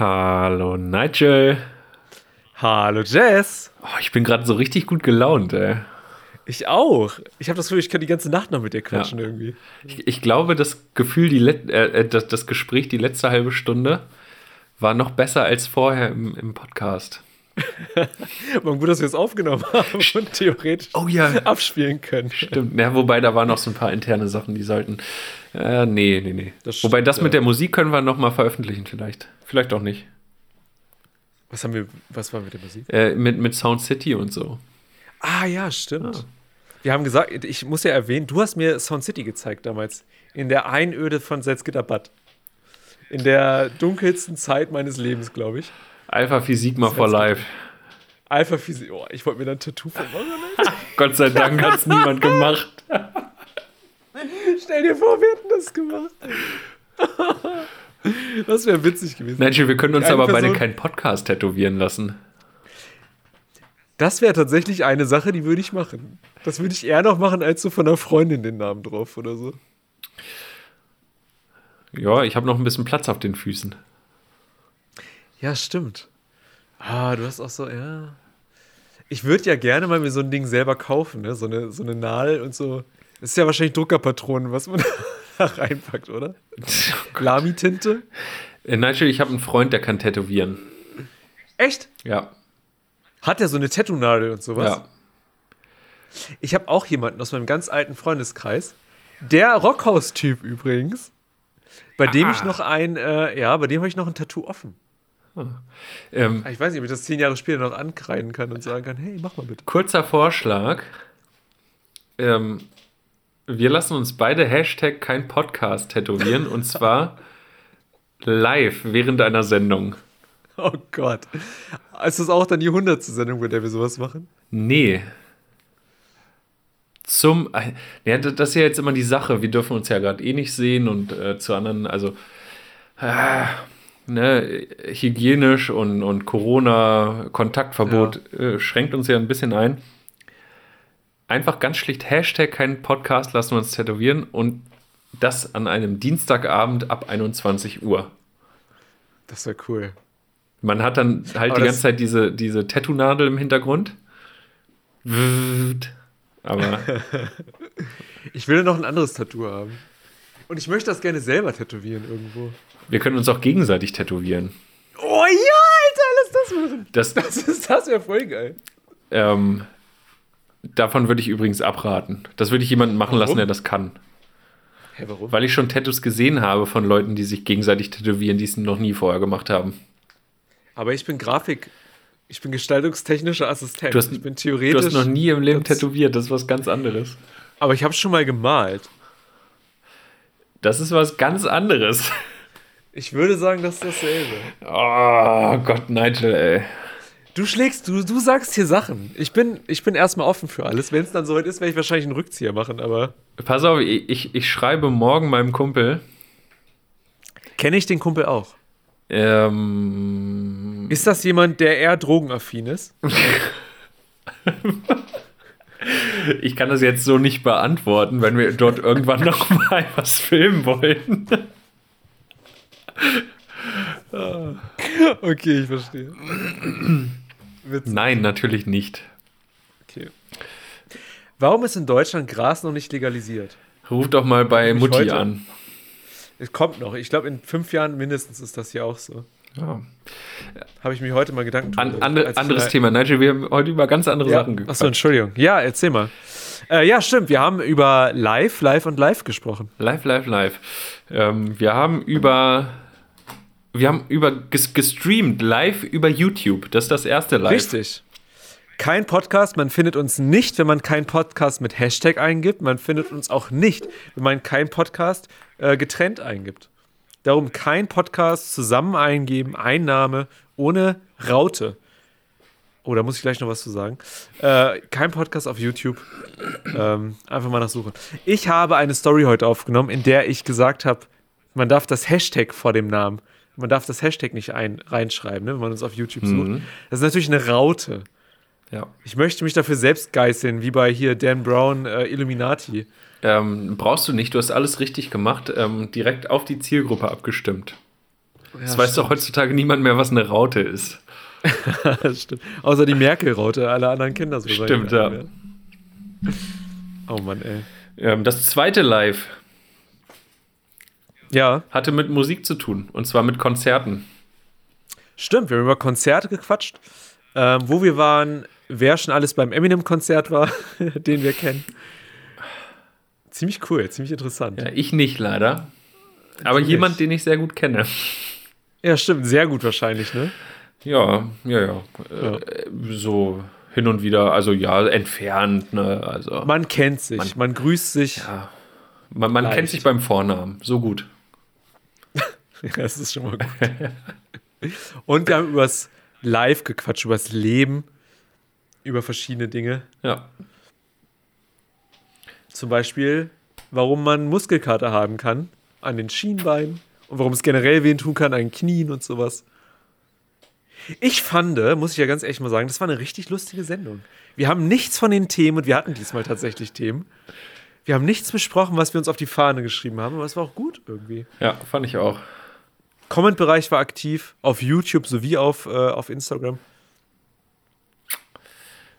Hallo Nigel. Hallo Jess. Oh, ich bin gerade so richtig gut gelaunt, ey. Ich auch. Ich habe das Gefühl, ich kann die ganze Nacht noch mit dir quatschen Ja. irgendwie. Ich, ich glaube, das Gefühl, die äh, äh, das, das Gespräch die letzte halbe Stunde war noch besser als vorher im, im Podcast. Aber gut, dass wir es aufgenommen haben und theoretisch Oh ja. abspielen können. Stimmt. Ja, wobei da waren noch so ein paar interne Sachen, die sollten. Äh, nee, nee, nee. Das wobei stimmt, das mit der Musik können wir noch mal veröffentlichen, vielleicht. Vielleicht auch nicht. Was haben wir, was war mit der Musik? Äh, mit, mit Sound City und so. Ah ja, stimmt. Ah. Wir haben gesagt, ich muss ja erwähnen, du hast mir Sound City gezeigt damals. In der Einöde von Salzgitterbad. In der dunkelsten Zeit meines Lebens, glaube ich. Alpha Phi Sigma for Life. Alpha Physik. Oh, ich wollte mir da ein Tattoo von. Gott sei Dank hat es niemand gemacht. Stell dir vor, wir hätten das gemacht. Das wäre witzig gewesen. Nigel, wir können uns aber beide Person- keinen Podcast tätowieren lassen. Das wäre tatsächlich eine Sache, die würde ich machen. Das würde ich eher noch machen, als so von einer Freundin den Namen drauf oder so. Ja, ich habe noch ein bisschen Platz auf den Füßen. Ja, stimmt. Ah, du hast auch so, ja. Ich würde ja gerne mal mir so ein Ding selber kaufen, ne? So eine, so eine Nadel und so. Das ist ja wahrscheinlich Druckerpatronen, was man da reinpackt, oder? Lami-Tinte? Äh, Nigel, ich habe einen Freund, der kann tätowieren. Echt? Ja. Hat der so eine Tattoo-Nadel und sowas? Ja. Ich habe auch jemanden aus meinem ganz alten Freundeskreis. Der Rockhaus-Typ übrigens. Bei dem Ah. ich noch ein, äh, ja, bei dem habe ich noch ein Tattoo offen. Ähm, Ich weiß nicht, ob ich das zehn Jahre später noch ankreiden kann und sagen kann, hey, mach mal bitte. kurzer Vorschlag. Ähm, wir lassen uns beide Hashtag kein Podcast tätowieren und zwar live während einer Sendung. Oh Gott. Ist das auch dann die hundertste Sendung, bei der wir sowas machen? Nee. Zum. äh, Ja, das ist ja jetzt immer die Sache. Wir dürfen uns ja gerade eh nicht sehen und äh, zu anderen, also. Äh, ne, hygienisch und, und Corona-Kontaktverbot äh, schränkt uns ja ein bisschen ein. Einfach ganz schlicht Hashtag kein Podcast lassen wir uns tätowieren und das an einem Dienstagabend ab 21 Uhr. Das wäre cool. Man hat dann halt Aber die ganze Zeit diese, diese Tattoo-Nadel im Hintergrund. Aber Ich will noch ein anderes Tattoo haben. Und ich möchte das gerne selber tätowieren irgendwo. Wir können uns auch gegenseitig tätowieren. Oh ja, Alter, lass das machen. Das, Das ist, das wäre voll geil. ähm, davon würde ich übrigens abraten. Das würde ich jemanden machen lassen, Warum? der das kann. Hä, warum? Weil ich schon Tattoos gesehen habe von Leuten, die sich gegenseitig tätowieren, die es noch nie vorher gemacht haben. Aber ich bin Grafik, ich bin gestaltungstechnischer Assistent. Du hast- ich bin Du theoretisch. hast noch nie im Leben tätowiert, das ist was ganz anderes. aber ich habe schon mal gemalt. Das ist was ganz anderes. Ich würde sagen, das ist dasselbe. Oh Gott, Nigel, ey. Du schlägst, du, du sagst hier Sachen. Ich bin, ich bin erstmal offen für alles. Wenn es dann soweit ist, werde ich wahrscheinlich einen Rückzieher machen, aber. Pass auf, ich, ich, schreibe morgen meinem Kumpel. Kenne ich den Kumpel auch? Ähm, Ist das jemand, der eher drogenaffin ist? Ich kann das jetzt so nicht beantworten, wenn wir dort irgendwann noch mal was filmen wollten. Okay, ich verstehe. Witzig. Nein, natürlich nicht. Okay. Warum ist in Deutschland Gras noch nicht legalisiert? Ruf doch mal bei Mutti heute- an. Es kommt noch. Ich glaube, in fünf Jahren mindestens ist das hier auch so. Ja. Habe ich mir heute mal Gedanken An, ich anderes Thema. Nigel, wir haben heute über ganz andere Ja. Sachen Achso, gequatscht. Entschuldigung. Ja, erzähl mal. Äh, ja, stimmt. Wir haben über Live, Live und Live gesprochen. Live, live, live. Ähm, wir haben über. Wir haben über ges gestreamt, live über YouTube. Das ist das erste Live. Richtig. Kein Podcast. Man findet uns nicht, wenn man keinen Podcast mit Hashtag eingibt. Man findet uns auch nicht, wenn man keinen Podcast äh, getrennt eingibt. Darum kein Podcast zusammen eingeben, Einnahme ohne Raute. Oh, da muss ich gleich noch was zu sagen. Äh, kein Podcast auf YouTube. Ähm, einfach mal nachsuchen. Ich habe eine Story heute aufgenommen, in der ich gesagt habe, man darf das Hashtag vor dem Namen, man darf das Hashtag nicht ein, reinschreiben, ne, wenn man uns auf YouTube sucht. Das ist natürlich eine Raute. Ja. Ich möchte mich dafür selbst geißeln, wie bei hier Dan Brown äh, Illuminati. Ähm, brauchst du nicht, du hast alles richtig gemacht. Ähm, direkt auf die Zielgruppe abgestimmt. das weiß doch heutzutage niemand mehr, was eine Raute ist. stimmt. Außer die Merkel-Raute, alle anderen kennen das Stimmt, ja. Oh Mann, ey. Ähm, das zweite Live Ja, hatte mit Musik zu tun. Und zwar mit Konzerten. stimmt. Wir haben über Konzerte gequatscht. Ähm, wo wir waren, wer schon alles beim Eminem-Konzert war, den wir kennen. Ziemlich cool, ziemlich interessant. Ja, ich nicht leider. Aber nicht. jemand, den ich sehr gut kenne. Ja, stimmt. Sehr gut wahrscheinlich, ne? Ja, ja, ja. Äh, so hin und wieder, also ja, entfernt, ne? Also Man kennt sich, man, Man- grüßt sich. ja. man, man kennt sich beim Vornamen. So gut. Ja, das ist schon mal gut. Und wir haben übers Live gequatscht, übers Leben, über verschiedene Dinge. Ja. Zum Beispiel, warum man Muskelkater haben kann an den Schienbeinen und warum es generell wehen tun kann an den Knien und sowas. Ich fand, muss ich ja ganz ehrlich mal sagen, das war eine richtig lustige Sendung. Wir haben nichts von den Themen und wir hatten diesmal tatsächlich Themen. Wir haben nichts besprochen, was wir uns auf die Fahne geschrieben haben, aber es war auch gut irgendwie. Ja, fand ich auch. Comment-Bereich war aktiv, auf YouTube sowie auf, äh, auf Instagram.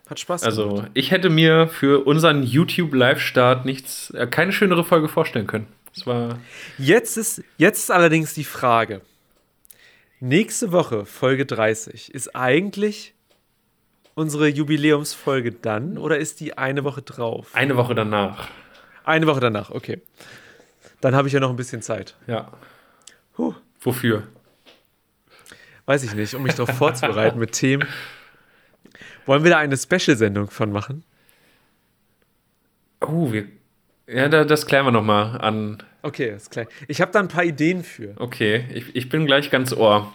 Hat Spaß gemacht. Also, ich hätte mir für unseren YouTube-Live-Start nichts, äh, keine schönere Folge vorstellen können. Das war. Jetzt ist, jetzt ist allerdings die Frage. Nächste Woche, Folge 30, ist eigentlich unsere Jubiläumsfolge dann oder ist die eine Woche drauf? Eine Woche danach. Eine Woche danach, okay. Dann habe ich ja noch ein bisschen Zeit. Ja. Huh. Wofür? Weiß ich nicht, um mich darauf vorzubereiten mit Themen. Wollen wir da eine Special-Sendung von machen? Oh, wir. Ja, da, das klären wir nochmal an. Okay, ist klar. Ich habe da ein paar Ideen für. Okay, ich, ich bin gleich ganz ohr.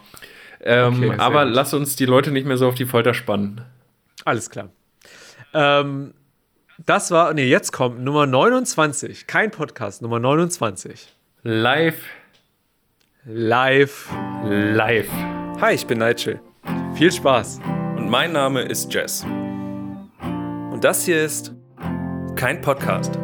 Ähm, Okay, aber gut. lass uns die Leute nicht mehr so auf die Folter spannen. Alles klar. Ähm, das war, nee, jetzt kommt Nummer 29. Kein Podcast, Nummer 29. Live, Live. live. Hi, ich bin Nigel. Viel Spaß. Und mein Name ist Jess. Und das hier ist kein Podcast.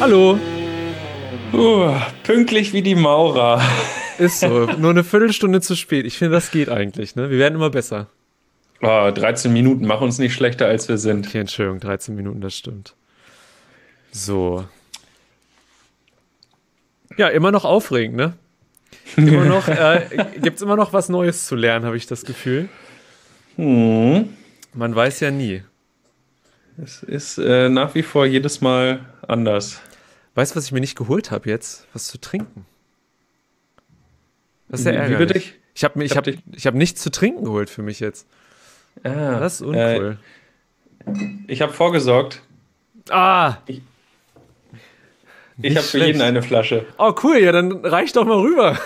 Hallo. Uh, pünktlich wie die Maurer. Ist so. Nur eine Viertelstunde zu spät. Ich finde, das geht eigentlich, ne? Wir werden immer besser. Oh, 13 Minuten, mach uns nicht schlechter, als wir sind. Okay, Entschuldigung, 13 Minuten, das stimmt. So. Ja, immer noch aufregend, ne? Immer noch, äh, gibt's immer noch was Neues zu lernen, habe ich das Gefühl. Hm. Man weiß ja nie. Es ist äh, nach wie vor jedes Mal anders. Weißt du, was ich mir nicht geholt habe jetzt? Was zu trinken. Das ist ja Wie- wie ärgerlich. bitte? Ich habe ich Ich hab hab, ich hab nichts zu trinken geholt für mich jetzt. Ah, Das ist uncool. Äh, ich habe vorgesorgt. ah! Ich Nicht habe für jeden eine Flasche. Oh, cool, ja, dann reich doch mal rüber.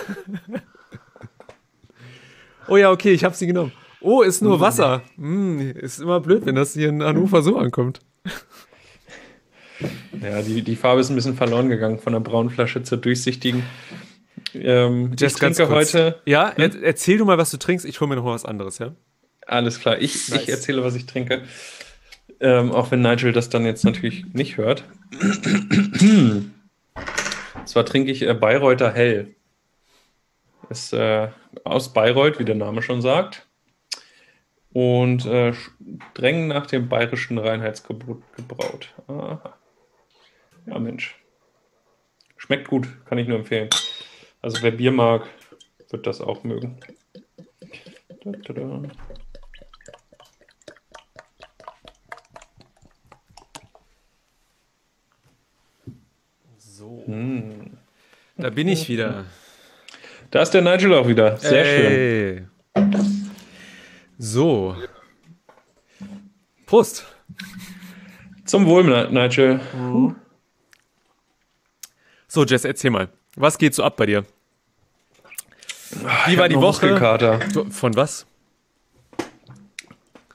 oh ja, okay, ich habe sie genommen. Oh, ist nur Wasser. Hm, ist immer blöd, wenn das hier in Hannover so ankommt. Ja, die, die Farbe ist ein bisschen verloren gegangen von der braunen Flasche zur durchsichtigen. Ähm, ich trinke heute. Ja, er, erzähl du mal, was du trinkst. Ich hole mir noch mal was anderes, ja? Alles klar, ich, Nice. ich erzähle, was ich trinke. Ähm, auch wenn Nigel das dann jetzt natürlich nicht hört. Und zwar trinke ich äh, Bayreuther Hell. Ist äh, aus Bayreuth, wie der Name schon sagt. Und äh, streng nach dem bayerischen Reinheitsgebot gebraut. Aha. Ja, Mensch. Schmeckt gut, kann ich nur empfehlen. Also wer Bier mag, wird das auch mögen. Da, da, da. So. Hm. Da bin ich wieder. Da ist der Nigel auch wieder. Sehr schön. schön. So. Prost. Zum Wohl, Ni- Nigel. So, Jess, erzähl mal. Was geht so ab bei dir? Wie war die Woche? Von was?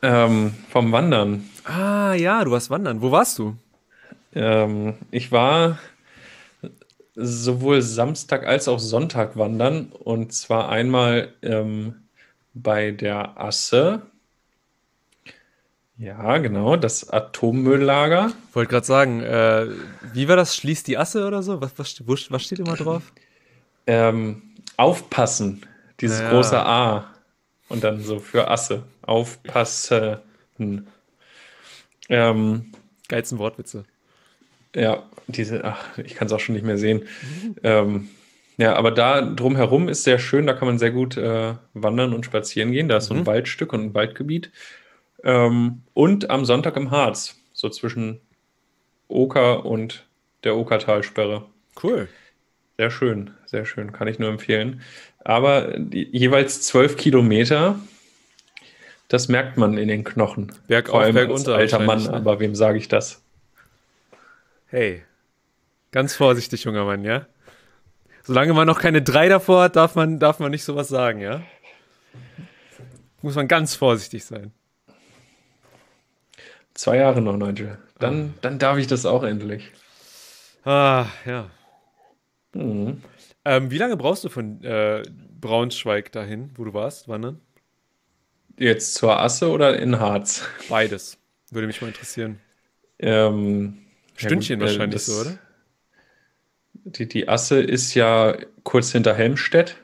Ähm, vom Wandern. Ah, ja, du warst wandern. Wo warst du? Ähm, ich war sowohl Samstag als auch Sonntag wandern. Und zwar einmal ähm, bei der Asse. Ja, genau, das Atommülllager. Wollte gerade sagen, äh, wie war das? Schließt die Asse oder so? Was, was, wo- was steht immer drauf? Ähm, aufpassen, dieses Ja. große A. Und dann so für Asse. Aufpassen. Ähm, Geilsten Wortwitze. ja, diese, ach, ich kann es auch schon nicht mehr sehen. Ähm, ja, aber da drumherum ist sehr schön, da kann man sehr gut äh, wandern und spazieren gehen. Da ist so ein Mhm. Waldstück und ein Waldgebiet. Ähm, und am Sonntag im Harz, so zwischen Oker und der Okertalsperre. Cool. Sehr schön, sehr schön, kann ich nur empfehlen. Aber die, jeweils zwölf Kilometer, das merkt man in den Knochen. Bergauf, Vor allem bergunter als alter Mann, ne? aber wem sage ich das? Hey, ganz vorsichtig, junger Mann, ja? Solange man noch keine drei davor hat, darf man, darf man nicht sowas sagen, ja? Muss man ganz vorsichtig sein. Zwei Jahre noch, Nigel. Dann, dann darf ich das auch endlich. Ah, ja. Mhm. Ähm, wie lange brauchst du von äh, Braunschweig dahin, wo du warst, wandern? Jetzt zur Asse oder in Harz? Beides. Würde mich mal interessieren. Ähm, ja Stündchen gut, äh, wahrscheinlich das- so, oder? Die, die Asse ist ja kurz hinter Helmstedt.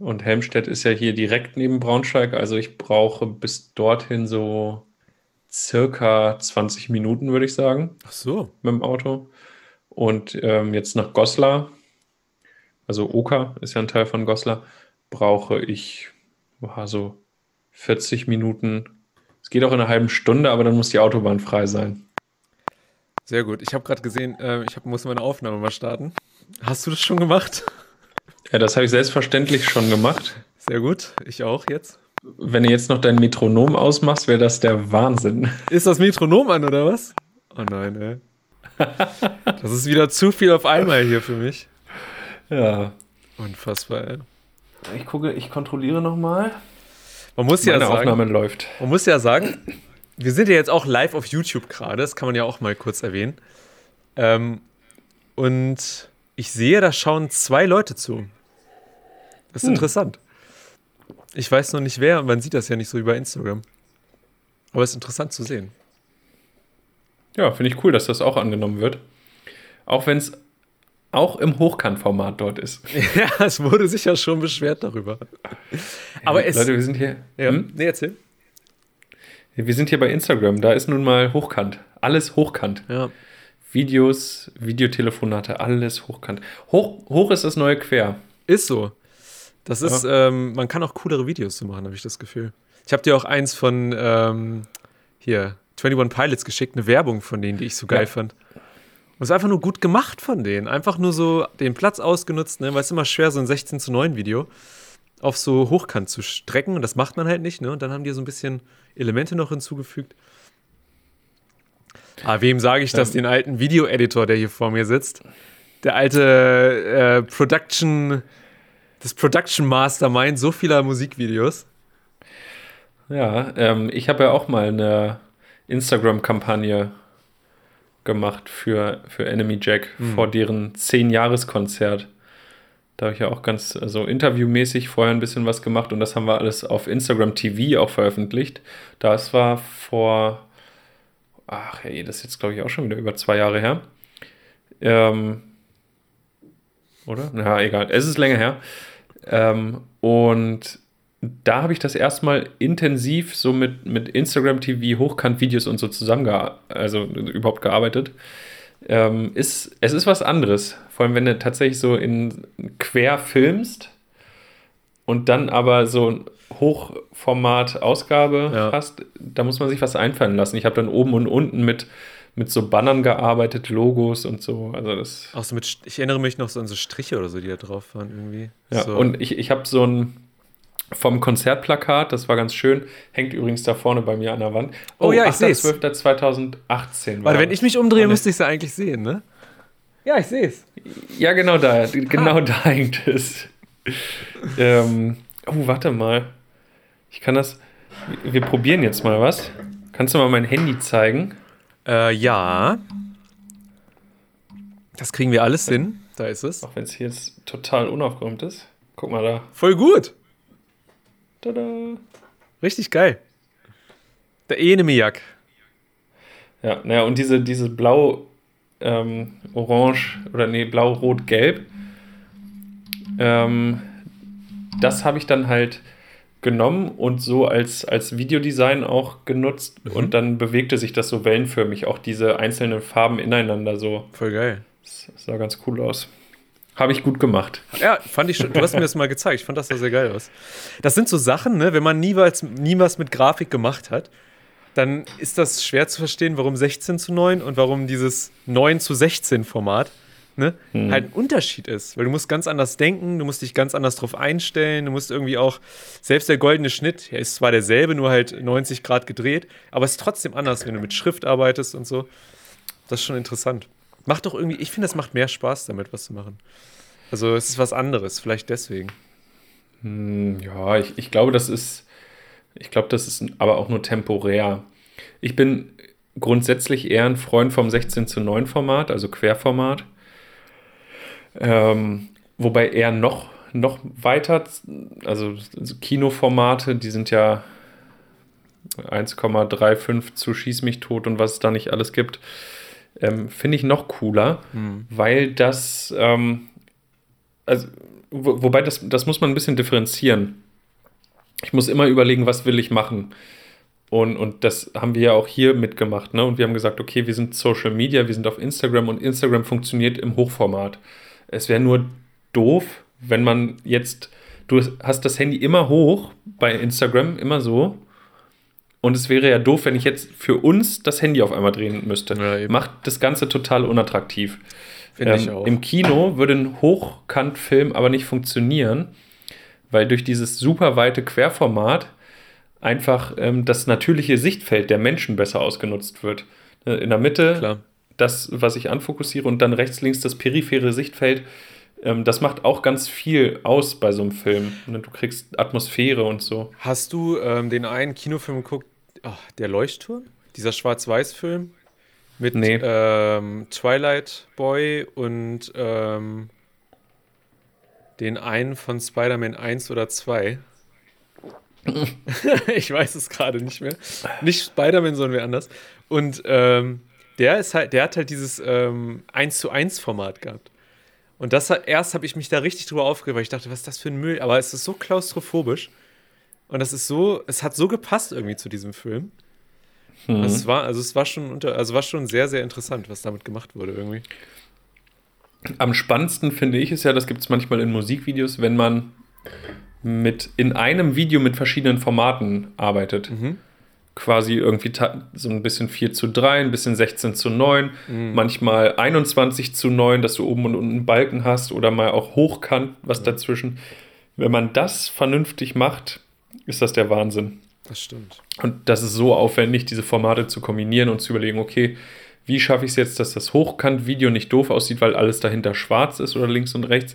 Und Helmstedt ist ja hier direkt neben Braunschweig. Also ich brauche bis dorthin so circa 20 Minuten, würde ich sagen, Ach so. mit dem Auto. Und ähm, jetzt nach Goslar, also Oka ist ja ein Teil von Goslar, brauche ich so 40 Minuten. Es geht auch in einer halben Stunde, aber dann muss die Autobahn frei sein. Sehr gut. Ich habe gerade gesehen, äh, ich hab, muss meine Aufnahme mal starten. Hast du das schon gemacht? Ja, das habe ich selbstverständlich schon gemacht. Sehr gut. Ich auch jetzt. Wenn du jetzt noch dein Metronom ausmachst, wäre das der Wahnsinn. Ist das Metronom an, oder was? Oh nein, ey. Das ist wieder zu viel auf einmal hier für mich. Ja. Unfassbar, ey. Ich gucke, ich kontrolliere nochmal. Man muss ja Meine sagen, Aufnahme läuft. man muss ja sagen, wir sind ja jetzt auch live auf YouTube gerade, das kann man ja auch mal kurz erwähnen. Ähm, und ich sehe, da schauen zwei Leute zu. Das ist Hm. interessant. Ich weiß noch nicht wer, man sieht das ja nicht so über Instagram. Aber es ist interessant zu sehen. Ja, finde ich cool, dass das auch angenommen wird. Auch wenn es auch im Hochkantformat dort ist. Ja, es wurde sicher schon beschwert darüber. Aber es. Leute, wir sind hier. ja, Hm? nee, erzähl. Wir sind hier bei Instagram. Da ist nun mal hochkant. Alles hochkant. Ja. Videos, Videotelefonate, alles hochkant. Hoch, hoch ist das neue Quer. Ist so. Das ist, ähm, man kann auch coolere Videos so machen, habe ich das Gefühl. Ich habe dir auch eins von ähm, hier, 21 Pilots geschickt, eine Werbung von denen, die ich so geil Ja. fand. Und es ist einfach nur gut gemacht von denen. Einfach nur so den Platz ausgenutzt, ne? weil es immer schwer, so ein 16 zu 9 Video auf so hochkant zu strecken. Und das macht man halt nicht, ne? Und dann haben die so ein bisschen Elemente noch hinzugefügt. Aber wem sage ich das? Den alten Video-Editor, der hier vor mir sitzt. Der alte äh, Production, das Production Mastermind so vieler Musikvideos. Ja, ähm, ich habe ja auch mal eine Instagram-Kampagne gemacht für, für Enemy Jack vor deren 10-Jahres-Konzert. Da habe ich ja auch ganz so interviewmäßig vorher ein bisschen was gemacht und das haben wir alles auf Instagram TV auch veröffentlicht. Das war vor, ach hey, das ist jetzt glaube ich auch schon wieder über zwei Jahre her. Ähm, oder? Na, egal. Es ist länger her. Ähm, und da habe ich das erstmal intensiv so mit, mit Instagram TV, Hochkant-Videos und so zusammen, also überhaupt gearbeitet. Ähm, ist, es ist was anderes. Vor allem, wenn du tatsächlich so in quer filmst und dann aber so ein Hochformat-Ausgabe Ja. hast, da muss man sich was einfallen lassen. Ich habe dann oben und unten mit, mit so Bannern gearbeitet, Logos und so. Also das. Auch so mit, ich erinnere mich noch so an so Striche oder so, die da drauf waren irgendwie. Ja, so. und ich, ich habe so ein vom Konzertplakat, das war ganz schön, hängt übrigens da vorne bei mir an der Wand. Oh ja, ich seh's. 12.2018 Warte, wenn ich mich umdrehe, müsste ich es ja eigentlich sehen, ne? Ja, ich sehe es. Ja, genau da, genau da hängt es. ähm, oh, warte mal. Ich kann das, wir probieren jetzt mal was. Kannst du mal mein Handy zeigen? Äh, ja. Das kriegen wir alles hin. Da ist es. Auch wenn es hier jetzt total unaufgeräumt ist. Guck mal da. Voll gut. Tada. Richtig geil. Der Enemiak. Ja, naja, und diese, diese blau, ähm, orange oder nee, blau, rot, gelb, ähm, das habe ich dann halt genommen und so als, als Videodesign auch genutzt mhm. und dann bewegte sich das so wellenförmig, auch diese einzelnen Farben ineinander so. Voll geil. Das sah ganz cool aus. Habe ich gut gemacht. Ja, fand ich schon. Du hast mir das mal gezeigt. Ich fand das sah sehr geil aus. Das sind so Sachen, ne, wenn man nie was, nie was mit Grafik gemacht hat, dann ist das schwer zu verstehen, warum 16 zu 9 und warum dieses 9 zu 16 Format ne, hm. halt ein Unterschied ist. Weil du musst ganz anders denken, du musst dich ganz anders drauf einstellen, du musst irgendwie auch, selbst der goldene Schnitt, ja, ist zwar derselbe, nur halt 90 Grad gedreht, aber es ist trotzdem anders, wenn du mit Schrift arbeitest und so. Das ist schon interessant. Macht doch irgendwie, ich finde, es macht mehr Spaß damit, was zu machen. Also es ist was anderes, vielleicht deswegen. Hm, ja, ich, ich glaube, das ist, ich glaube, das ist aber auch nur temporär. Ich bin grundsätzlich eher ein Freund vom 16 zu 9 Format, also Querformat. Ähm, wobei eher noch, noch weiter, also Kinoformate, die sind ja 1,35 zu Schieß mich tot und was es da nicht alles gibt, ähm, finde ich noch cooler, hm. weil das, ähm, also, wo, wobei das, das muss man ein bisschen differenzieren. Ich muss immer überlegen, was will ich machen. Und, und das haben wir ja auch hier mitgemacht. Ne? Und wir haben gesagt, okay, wir sind Social Media, wir sind auf Instagram und Instagram funktioniert im Hochformat. Es wäre nur doof, wenn man jetzt, du hast das Handy immer hoch bei Instagram, immer so. Und es wäre ja doof, wenn ich jetzt für uns das Handy auf einmal drehen müsste. Ja, Macht das Ganze total unattraktiv. Ähm, ich auch. Im Kino würde ein Hochkantfilm aber nicht funktionieren, weil durch dieses super weite Querformat einfach ähm, das natürliche Sichtfeld der Menschen besser ausgenutzt wird. Äh, in der Mitte Klar das, was ich anfokussiere und dann rechts, links das periphere Sichtfeld. Ähm, das macht auch ganz viel aus bei so einem Film. Du kriegst Atmosphäre und so. Hast du ähm, den einen Kinofilm geguckt, oh, Der Leuchtturm? Dieser Schwarz-Weiß-Film? Mit nee. ähm, Twilight Boy und ähm, den einen von Spider-Man 1 oder 2. ich weiß es gerade nicht mehr. Nicht Spider-Man, sondern wer anders. Und ähm, der ist halt, der hat halt dieses ähm, 1 zu 1 Format gehabt. Und das hat, erst habe ich mich da richtig drüber aufgeregt, weil ich dachte, was ist das für ein Müll? Aber es ist so klaustrophobisch. Und das ist so, es hat so gepasst irgendwie zu diesem Film. Mhm. Also es war, also es war schon unter, also war schon sehr, sehr interessant, was damit gemacht wurde irgendwie. Am spannendsten finde ich es ja, das gibt es manchmal in Musikvideos, wenn man mit in einem Video mit verschiedenen Formaten arbeitet. Mhm quasi irgendwie so ein bisschen 4 zu 3, ein bisschen 16 zu 9, mhm. manchmal 21 zu 9, dass du oben und unten Balken hast oder mal auch hochkant was mhm. dazwischen. Wenn man das vernünftig macht, ist das der Wahnsinn. Das stimmt. Und das ist so aufwendig, diese Formate zu kombinieren und zu überlegen, okay, wie schaffe ich es jetzt, dass das Hochkant-Video nicht doof aussieht, weil alles dahinter schwarz ist oder links und rechts,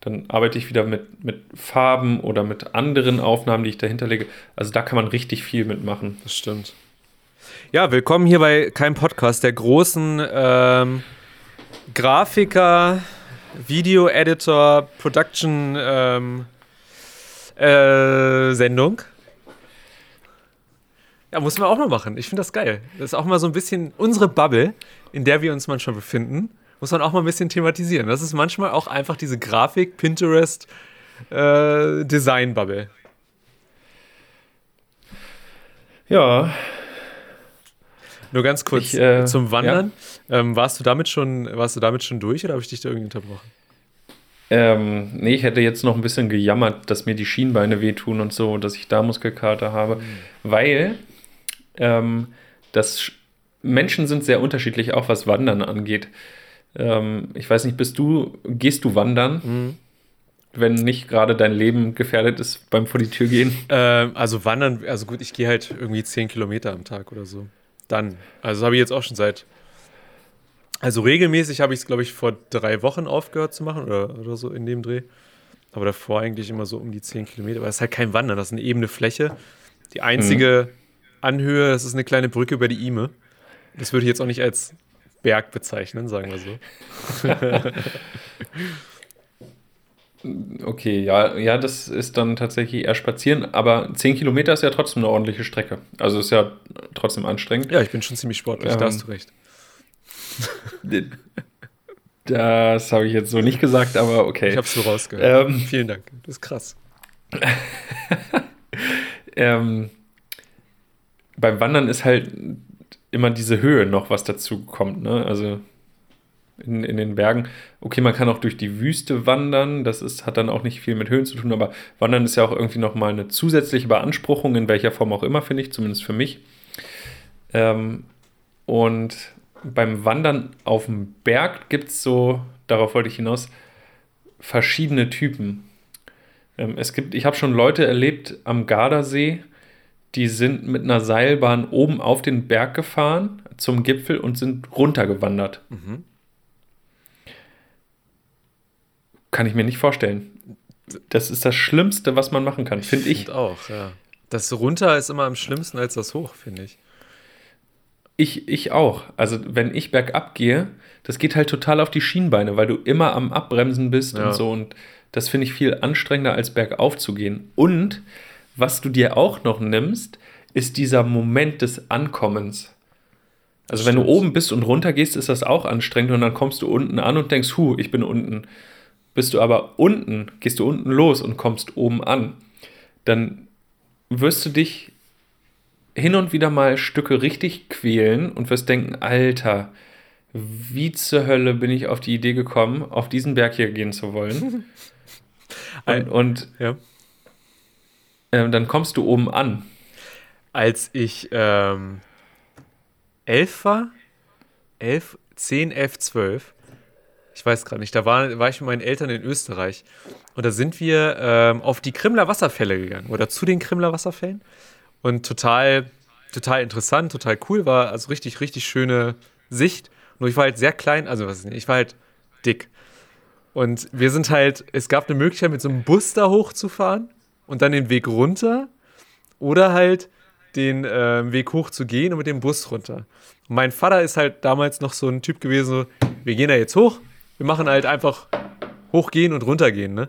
dann arbeite ich wieder mit, mit Farben oder mit anderen Aufnahmen, die ich dahinter lege. Also da kann man richtig viel mitmachen. Das stimmt. Ja, willkommen hier bei Kein Podcast, der großen ähm, Grafiker, Video-Editor, Production ähm, äh, Sendung. Ja, muss man auch mal machen. Ich finde das geil. Das ist auch mal so ein bisschen unsere Bubble, in der wir uns manchmal befinden muss man auch mal ein bisschen thematisieren. Das ist manchmal auch einfach diese Grafik, Pinterest, äh, Design-Bubble. Ja. Nur ganz kurz ich, äh, zum Wandern. Ja. Ähm, warst, du damit schon, warst du damit schon durch oder habe ich dich da irgendwie unterbrochen? Ähm, nee, ich hätte jetzt noch ein bisschen gejammert, dass mir die Schienbeine wehtun und so, dass ich da Muskelkater habe, mhm. weil ähm, das Menschen sind sehr unterschiedlich, auch was Wandern angeht. Ähm, ich weiß nicht, bist du, gehst du wandern? Mhm. Wenn nicht gerade dein Leben gefährdet ist beim vor die Tür gehen? Ähm, also wandern, also gut, ich gehe halt irgendwie 10 Kilometer am Tag oder so. Dann. Also habe ich jetzt auch schon seit. Also regelmäßig habe ich es, glaube ich, vor drei Wochen aufgehört zu machen oder, oder so in dem Dreh. Aber davor eigentlich immer so um die 10 Kilometer. Aber es ist halt kein Wandern, das ist eine ebene Fläche. Die einzige mhm. Anhöhe, das ist eine kleine Brücke über die Ime. Das würde ich jetzt auch nicht als Berg bezeichnen, sagen wir so. Okay, ja, ja, das ist dann tatsächlich eher spazieren, aber 10 Kilometer ist ja trotzdem eine ordentliche Strecke. Also ist ja trotzdem anstrengend. Ja, ich bin schon ziemlich sportlich, Ähm, da hast du recht. Das habe ich jetzt so nicht gesagt, aber okay. Ich habe es so rausgehört. Ähm, Vielen Dank. Das ist krass. ähm, beim Wandern ist halt immer diese Höhe noch, was dazu kommt. Ne? Also in, in den Bergen. Okay, man kann auch durch die Wüste wandern. Das ist, hat dann auch nicht viel mit Höhen zu tun, aber Wandern ist ja auch irgendwie nochmal eine zusätzliche Beanspruchung, in welcher Form auch immer, finde ich, zumindest für mich. Ähm, und beim Wandern auf dem Berg gibt es so, darauf wollte ich hinaus, verschiedene Typen. Ähm, es gibt, ich habe schon Leute erlebt am Gardasee, die sind mit einer Seilbahn oben auf den Berg gefahren zum Gipfel und sind runtergewandert. Mhm. Kann ich mir nicht vorstellen. Das ist das Schlimmste, was man machen kann, finde ich. Find auch, ja. Das runter ist immer am schlimmsten als das hoch, finde ich. Ich, ich auch. Also, wenn ich bergab gehe, das geht halt total auf die Schienbeine, weil du immer am Abbremsen bist Ja. und so. Und das finde ich viel anstrengender, als bergauf zu gehen. Und was du dir auch noch nimmst, ist dieser Moment des Ankommens. Also, wenn du oben bist und runter gehst, ist das auch anstrengend und dann kommst du unten an und denkst, hu, ich bin unten. Bist du aber unten, gehst du unten los und kommst oben an, dann wirst du dich hin und wieder mal Stücke richtig quälen und wirst denken, Alter, wie zur Hölle bin ich auf die Idee gekommen, auf diesen Berg hier gehen zu wollen? Und und Ja. ähm, dann kommst du oben an. Als ich ähm, elf war, elf, zehn, elf, zwölf, ich weiß gerade nicht, da war, war ich mit meinen Eltern in Österreich und da sind wir ähm, auf die Krimler Wasserfälle gegangen oder zu den Krimler Wasserfällen und total, total interessant, total cool, war also richtig, richtig schöne Sicht. Nur ich war halt sehr klein, also was ich war halt dick. Und wir sind halt, es gab eine Möglichkeit, mit so einem Bus da hochzufahren und dann den Weg runter oder halt den ähm, Weg hoch zu gehen und mit dem Bus runter. Und mein Vater ist halt damals noch so ein Typ gewesen, so, wir gehen da jetzt hoch, wir machen halt einfach hochgehen und runtergehen, ne?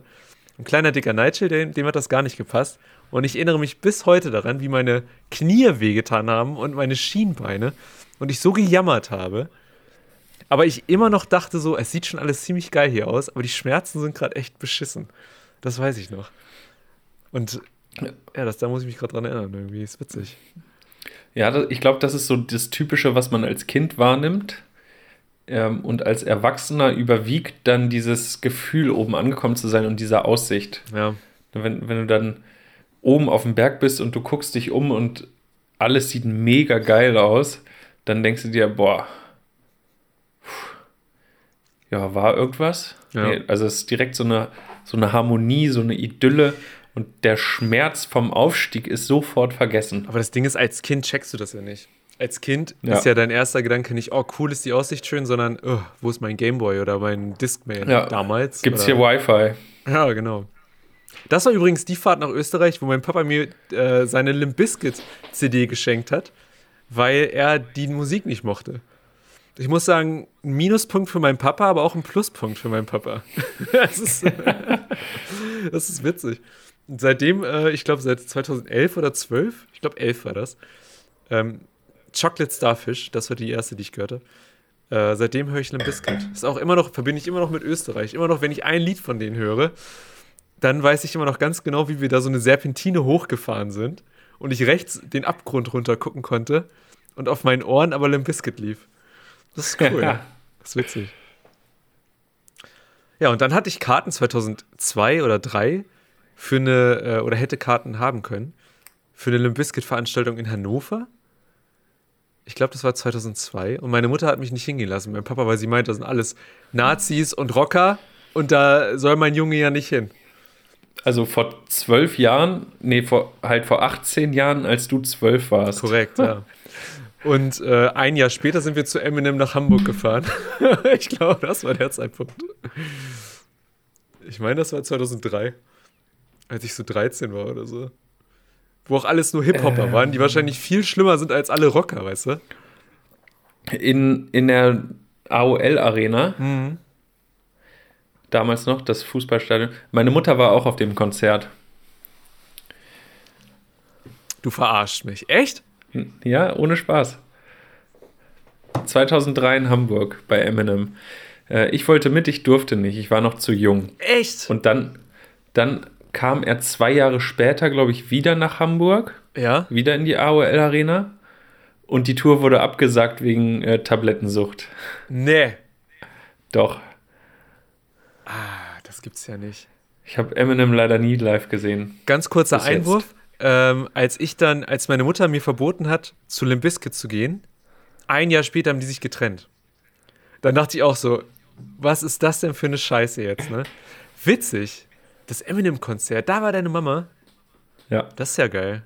Ein kleiner dicker Nigel, dem, dem hat das gar nicht gepasst. Und ich erinnere mich bis heute daran, wie meine Knie wehgetan haben und meine Schienbeine und ich so gejammert habe. Aber ich immer noch dachte so, es sieht schon alles ziemlich geil hier aus, aber die Schmerzen sind gerade echt beschissen. Das weiß ich noch. Und ja, das, da muss ich mich gerade dran erinnern, irgendwie. Ist witzig. Ja, das, ich glaube, das ist so das Typische, was man als Kind wahrnimmt. Ähm, und als Erwachsener überwiegt dann dieses Gefühl, oben angekommen zu sein und diese Aussicht. Ja. Wenn, wenn du dann oben auf dem Berg bist und du guckst dich um und alles sieht mega geil aus, dann denkst du dir, boah, ja, war irgendwas? Ja. Nee, also es ist direkt so eine, so eine Harmonie, so eine Idylle und der Schmerz vom Aufstieg ist sofort vergessen. Aber das Ding ist, als Kind checkst du das ja nicht. Als Kind Ja. ist ja dein erster Gedanke nicht, oh, cool ist die Aussicht schön, sondern, oh, wo ist mein Gameboy oder mein Discman Ja. damals? Gibt's oder, hier Wi-Fi? Ja, genau. Das war übrigens die Fahrt nach Österreich, wo mein Papa mir äh, seine Limp Bizkit CD geschenkt hat, weil er die Musik nicht mochte. Ich muss sagen, ein Minuspunkt für meinen Papa, aber auch ein Pluspunkt für meinen Papa. das, ist, das ist witzig. Und seitdem, äh, ich glaube seit 2011 oder 12, ich glaube 11 war das, ähm, Chocolate Starfish, das war die erste, die ich gehört. Äh, seitdem höre ich Limp Bizkit. Ist auch immer noch, verbinde ich immer noch mit Österreich. Immer noch, wenn ich ein Lied von denen höre, dann weiß ich immer noch ganz genau, wie wir da so eine Serpentine hochgefahren sind und ich rechts den Abgrund runter gucken konnte und auf meinen Ohren aber Limp Bizkit lief. Das ist cool. das ist witzig. Ja, und dann hatte ich Karten 2002 oder 2003 für eine, äh, oder hätte Karten haben können, für eine Limp Bizkit Veranstaltung in Hannover. Ich glaube, das war 2002. Und meine Mutter hat mich nicht hingehen lassen, mein Papa, weil sie meint, das sind alles Nazis und Rocker und da soll mein Junge ja nicht hin. Also vor zwölf Jahren, nee, vor, halt vor 18 Jahren, als du zwölf warst. Korrekt, ja. Und äh, ein Jahr später sind wir zu Eminem nach Hamburg gefahren. ich glaube, das war der Zeitpunkt. Ich meine, das war 2003, als ich so 13 war oder so. Wo auch alles nur Hip-Hopper Ähm. waren, die wahrscheinlich viel schlimmer sind als alle Rocker, weißt du? In, in der AOL-Arena, damals noch, das Fußballstadion. Meine Mutter war auch auf dem Konzert. Du verarschst mich. Echt? Ja, ohne Spaß. 2003 in Hamburg bei Eminem. Äh, ich wollte mit, ich durfte nicht. Ich war noch zu jung. Echt? Und dann, dann kam er zwei Jahre später, glaube ich, wieder nach Hamburg. Ja. Wieder in die AOL Arena. Und die Tour wurde abgesagt wegen äh, Tablettensucht. Nee. Doch. Ah, das gibt's ja nicht. Ich habe Eminem leider nie live gesehen. Ganz kurzer. Einwurf. Ähm, als ich dann, als meine Mutter mir verboten hat, zu Limp Bizkit zu gehen, ein Jahr später haben die sich getrennt. Dann dachte ich auch so, was ist das denn für eine Scheiße jetzt, ne? Witzig. Das Eminem-Konzert, da war deine Mama. Ja. Das ist ja geil.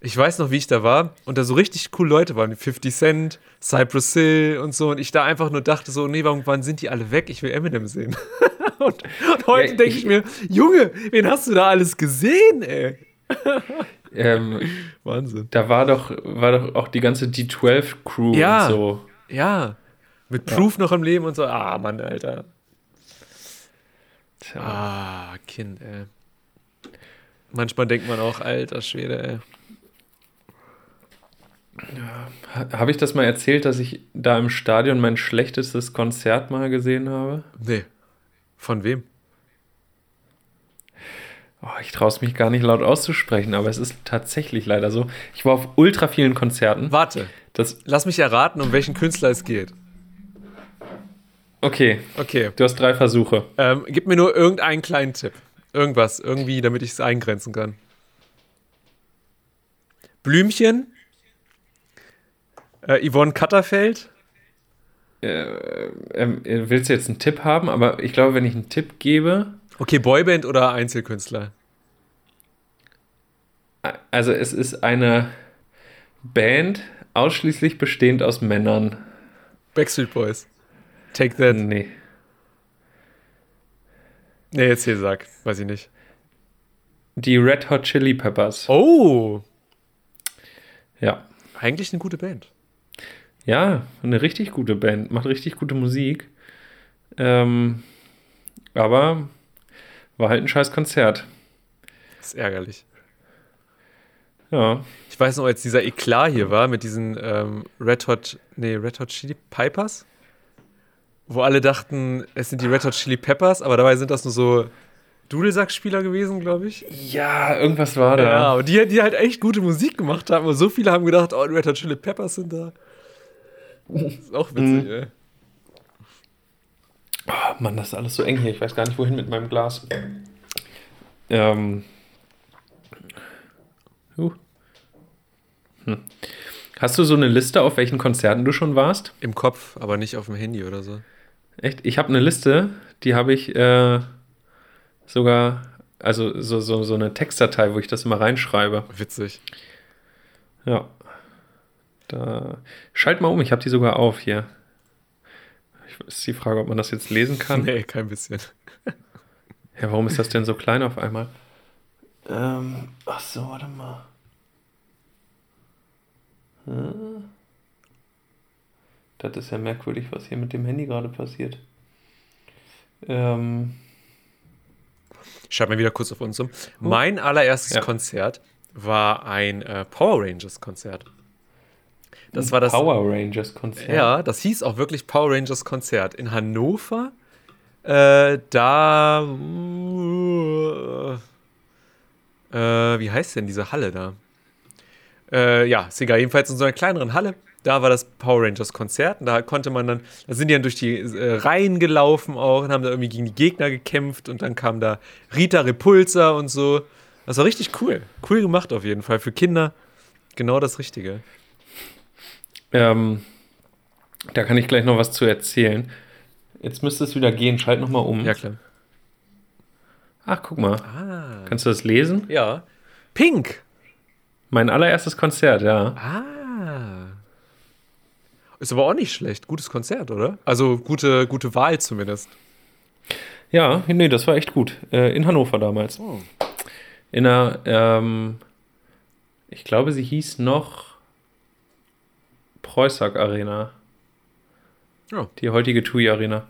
Ich weiß noch, wie ich da war und da so richtig coole Leute waren, wie 50 Cent, Cypress Hill und so. Und ich da einfach nur dachte so, nee, warum wann sind die alle weg? Ich will Eminem sehen. und, und heute Ja, denke ich ich- mir, Junge, wen hast du da alles gesehen, ey? Ähm, Wahnsinn. da war doch, war doch auch die ganze D12-Crew Ja. und so. Ja. Mit Proof noch im Leben und so. Ah, Mann, Alter. Tja. Ah, Kind, ey. Manchmal denkt man auch, alter Schwede, ey. Ha- Habe ich das mal erzählt, dass ich da im Stadion mein schlechtestes Konzert mal gesehen habe? Nee. Von wem? Oh, ich traue es mich gar nicht laut auszusprechen, aber es ist tatsächlich leider so. Ich war auf ultra vielen Konzerten. Warte, Das, lass mich erraten, um welchen Künstler es geht. okay, Okay. du hast drei Versuche. Ähm, gib mir nur irgendeinen kleinen Tipp. Irgendwas, irgendwie, damit ich es eingrenzen kann. Blümchen? Äh, Yvonne Katterfeld? Ähm, willst du jetzt einen Tipp haben? Aber ich glaube, wenn ich einen Tipp gebe, Okay, Boyband oder Einzelkünstler? also es ist eine Band ausschließlich bestehend aus Männern. Backstreet Boys. Take that. Nee. Nee, jetzt hier sag. Weiß ich nicht. Die Red Hot Chili Peppers. Oh! Ja. Eigentlich eine gute Band. Ja, eine richtig gute Band. Macht richtig gute Musik. Ähm, aber war halt ein scheiß Konzert. Das ist ärgerlich. Ja. Ich weiß noch, als dieser Eklat hier war mit diesen ähm, Red Hot, nee, Red Hot Chili Pipers, wo alle dachten, es sind die Red Hot Chili Peppers, aber dabei sind das nur so Dudelsackspieler gewesen, glaube ich. Ja, irgendwas war da. Ja, aber die, die halt echt gute Musik gemacht haben. Und so viele haben gedacht, oh, die Red Hot Chili Peppers sind da. Das ist auch witzig, ey. Oh, Mann, das ist alles so eng hier. Ich weiß gar nicht, wohin mit meinem Glas. Ähm. Huh. Hm. Hast du so eine Liste, auf welchen Konzerten du schon warst? Im Kopf, aber nicht auf dem Handy oder so. Echt? Ich habe eine Liste, die habe ich äh, sogar, also so, so, so eine Textdatei, wo ich das immer reinschreibe. Witzig. Ja. Da. Schalt mal um, ich habe die sogar auf hier. Ich, ist die Frage, ob man das jetzt lesen kann. Nee, kein bisschen. Ja, warum ist das denn so klein auf einmal? Ähm, ach so, warte mal. Hm. Das ist ja merkwürdig, was hier mit dem Handy gerade passiert. Ähm, Schreib mal wieder kurz auf uns um. Mein allererstes Ja. Konzert war ein äh, Power Rangers Konzert. Das war das. Power Rangers Konzert. Ja, das hieß auch wirklich Power Rangers Konzert in Hannover. Äh, da. Äh, wie heißt denn diese Halle da? Äh, ja, ist egal. Jedenfalls in so einer kleineren Halle. Da war das Power Rangers Konzert. Und da konnte man dann, da sind die dann durch die äh, Reihen gelaufen auch und haben da irgendwie gegen die Gegner gekämpft. Und dann kam da Rita Repulsa und so. Das war richtig cool. Cool gemacht auf jeden Fall. Für Kinder genau das Richtige. Ähm, da kann ich gleich noch was zu erzählen. Jetzt müsste es wieder gehen. Schalt noch mal um. Ja, klar. Ach, guck mal. Ah. Kannst du das lesen? Ja. Pink. Mein allererstes Konzert, ja. Ah. Ist aber auch nicht schlecht. Gutes Konzert, oder? Also gute, gute Wahl zumindest. Ja, nee, das war echt gut. Äh, in Hannover damals. Oh. In einer, ähm, ich glaube, sie hieß noch Preußack Arena. Ja. Die heutige TUI Arena.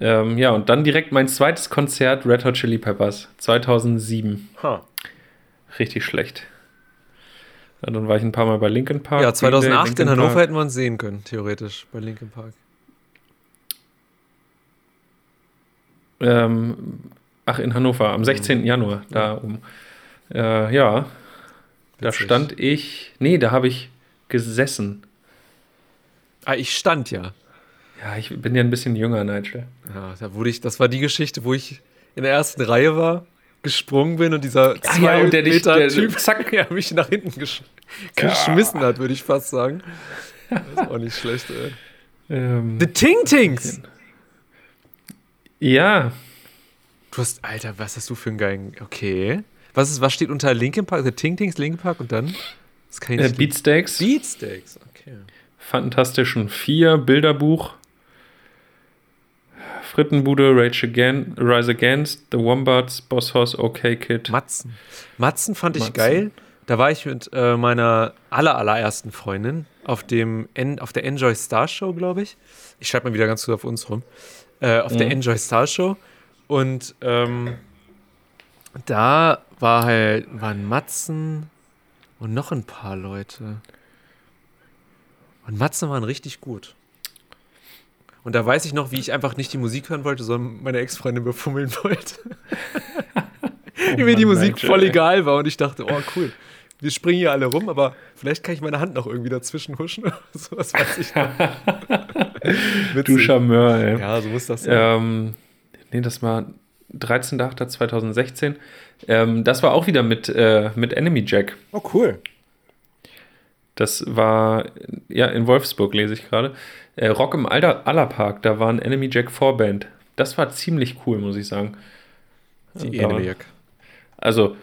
Ähm, ja, und dann direkt mein zweites Konzert, Red Hot Chili Peppers, 2007. Ha. Richtig schlecht. Ja, dann war ich ein paar Mal bei Linkin Park. Ja, Green Day, 2008 Linkin in Hannover Park. hätten wir uns sehen können, theoretisch, bei Linkin Park. Ähm, ach, in Hannover, am 16. Januar, da um. Äh, ja, da Witzig. stand ich. Nee, da habe ich gesessen. Ah, ich stand ja. Ja, ich bin ja ein bisschen jünger, Nigel. Ja, da wurde ich, das war die Geschichte, wo ich in der ersten Reihe war, gesprungen bin und dieser zwei ja, und der dich- Meter der- Typ zack. ja, mich nach hinten gesch geschmissen hat, würde ich fast sagen. Das ist auch nicht schlecht, ey. Ähm, The Ting Tings! ja, Du hast, Alter, was hast du für einen geilen. Okay. Was, ist, was steht unter Linkin Park? The Ting Tings, Linkin Park und dann? Das kann ich äh, nicht. Beatsteaks, Beatsteaks, okay. Fantastischen Vier, Bilderbuch, Frittenbude, Rage Again, Rise Against, The Wombats, Boss Hoss, OK Kid. Matzen. Matzen fand ich Matzen. geil. Da war ich mit äh, meiner aller, allerersten Freundin auf, dem En auf der Enjoy Star Show, glaube ich. Ich schreibe mal wieder ganz kurz auf uns rum. Äh, auf der Mhm. Enjoy Star Show. Und ähm, da war halt, waren Matzen und noch ein paar Leute. Und Matzen waren richtig gut. Und da weiß ich noch, wie ich einfach nicht die Musik hören wollte, sondern meine Ex-Freundin befummeln wollte. Oh wie mir die Musik Nigel, voll ey. egal war und ich dachte, oh cool, wir springen hier alle rum, aber vielleicht kann ich meine Hand noch irgendwie dazwischen huschen oder so, was weiß ich. noch. Du. Charmeur, ey. Ja, so muss das sein. Ähm, nee, das war 13.08.2016. Ähm, das war auch wieder mit, äh, mit Enemy Jack. Oh, cool. Das war, ja, in Wolfsburg lese ich gerade. Äh, Rock im Alter Allerpark, da war ein Enemy Jack Vorband. Das war ziemlich cool, muss ich sagen. Die Da- Enemiak. Also,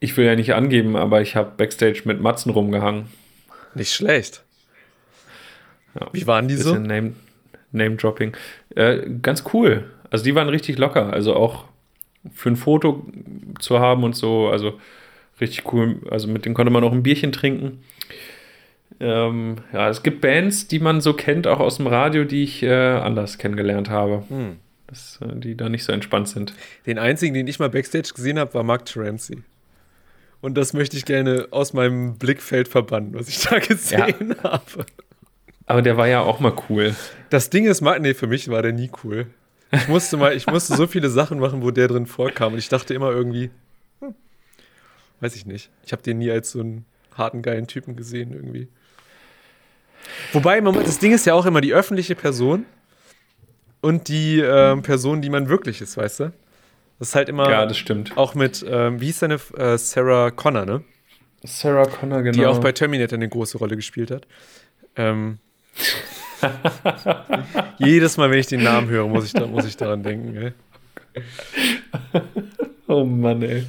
ich will ja nicht angeben, aber ich habe Backstage mit Matzen rumgehangen. Nicht schlecht. Ja. Wie waren die so? Bisschen Name, Name-Dropping. Äh, ganz cool. Also, die waren richtig locker. Also, auch für ein Foto zu haben und so. Also, richtig cool. Also, mit denen konnte man auch ein Bierchen trinken. Ähm, ja, es gibt Bands, die man so kennt, auch aus dem Radio, die ich äh, anders kennengelernt habe. Hm. Das, äh, die da nicht so entspannt sind. Den einzigen, den ich mal Backstage gesehen habe, war Mark Terenzi. Und das möchte ich gerne aus meinem Blickfeld verbannen, was ich da gesehen habe. Aber der war ja auch mal cool. Das Ding ist, nee, für mich war der nie cool. Ich musste mal, ich musste so viele Sachen machen, wo der drin vorkam. Und ich dachte immer irgendwie, weiß ich nicht. Ich habe den nie als so einen harten, geilen Typen gesehen irgendwie. Wobei, man, das Ding ist ja auch immer die öffentliche Person und die ähm, Person, die man wirklich ist, weißt du? Das ist halt immer Ja, das stimmt. auch mit, ähm, wie hieß deine äh, Sarah Connor, ne? Sarah Connor, genau. Die auch bei Terminator eine große Rolle gespielt hat. Ähm, jedes Mal, wenn ich den Namen höre, muss ich, da, muss ich daran denken. Ey. Oh Mann, ey.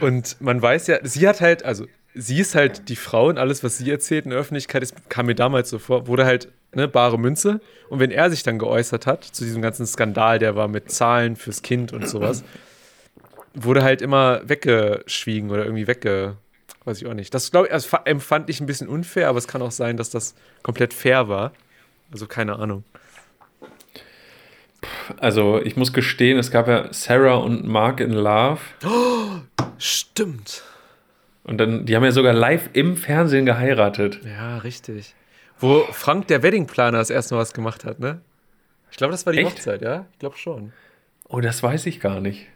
Und man weiß ja, sie hat halt, also sie ist halt die Frau und alles, was sie erzählt in der Öffentlichkeit, ist, kam mir damals so vor, wurde halt ne, bare Münze. Und wenn er sich dann geäußert hat zu diesem ganzen Skandal, der war mit Zahlen fürs Kind und sowas, wurde halt immer weggeschwiegen oder irgendwie wegge. Weiß ich auch nicht. Das glaube ich, also, fa- empfand ich ein bisschen unfair, aber es kann auch sein, dass das komplett fair war. Also keine Ahnung. Also, ich muss gestehen, es gab ja Sarah und Mark in Love. Stimmt. Und dann, die haben ja sogar live im Fernsehen geheiratet. Ja, richtig. Wo Frank, der Weddingplaner, das erste Mal was gemacht hat, ne? Ich glaube, das war die Echt? Hochzeit, ja? Ich glaube schon. Oh, das weiß ich gar nicht.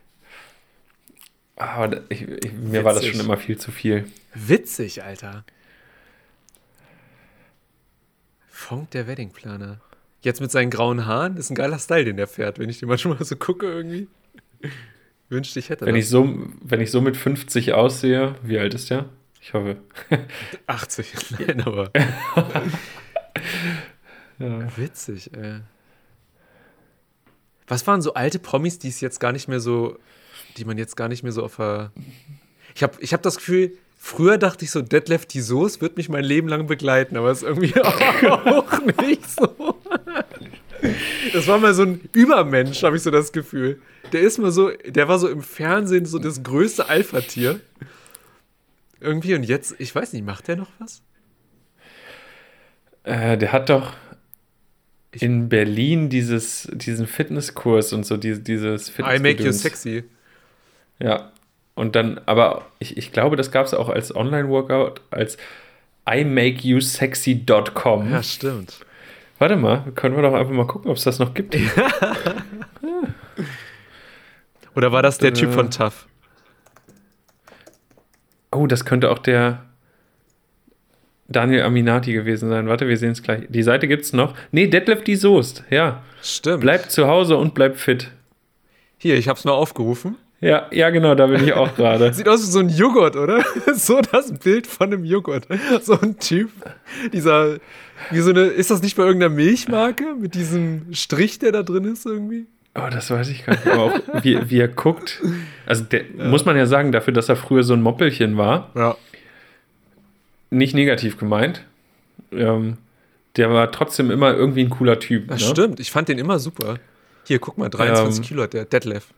Aber ich, ich, mir war das Witzig. schon immer viel zu viel. Witzig, Alter. Frank, der Weddingplaner. Jetzt mit seinen grauen Haaren, ist ein geiler Style, den der fährt, wenn ich den manchmal so gucke irgendwie. Wünschte, ich hätte Wenn das. ich, so, wenn ich so mit 50 aussehe, wie alt ist der? Ich hoffe. 80, nein, aber Ja. witzig, ey. Was waren so alte Promis, die es jetzt gar nicht mehr so, die man jetzt gar nicht mehr so auf der. Ich habe ich hab das Gefühl, früher dachte ich so, Detlef die Soße wird mich mein Leben lang begleiten, aber ist irgendwie auch nicht so. Das war mal so ein Übermensch, habe ich so das Gefühl. Der ist mal so, der war so im Fernsehen so das größte Alpha-Tier. Irgendwie und jetzt, ich weiß nicht, macht der noch was? Äh, der hat doch. in Berlin dieses, diesen Fitnesskurs und so, die, dieses I make you sexy. Ja. Und dann, aber ich, ich glaube, das gab es auch als Online-Workout, als imakeyousexy.com. Ja, stimmt. Warte mal, können wir doch einfach mal gucken, ob es das noch gibt. Oder war das der Typ Äh. von Tough? Oh, das könnte auch der Daniel Aminati gewesen sein. Warte, wir sehen es gleich. Die Seite gibt es noch. Nee, Detlef die Soest. Ja. Stimmt. Bleib zu Hause und bleib fit. Hier, ich hab's mal aufgerufen. Ja, ja, genau, da bin ich auch gerade. Sieht aus wie so ein Joghurt, oder? so das Bild von einem Joghurt. So ein Typ. Dieser, wie so eine, ist das nicht bei irgendeiner Milchmarke? Mit diesem Strich, der da drin ist irgendwie? Oh, das weiß ich gar nicht. Aber auch, wie, wie er guckt. Also, der, muss man ja sagen, dafür, dass er früher so ein Moppelchen war, Ja. nicht negativ gemeint. Ähm, der war trotzdem immer irgendwie ein cooler Typ. Das ne? stimmt, ich fand den immer super. Hier, guck mal, 23 Ähm. Kilo hat der Detlef.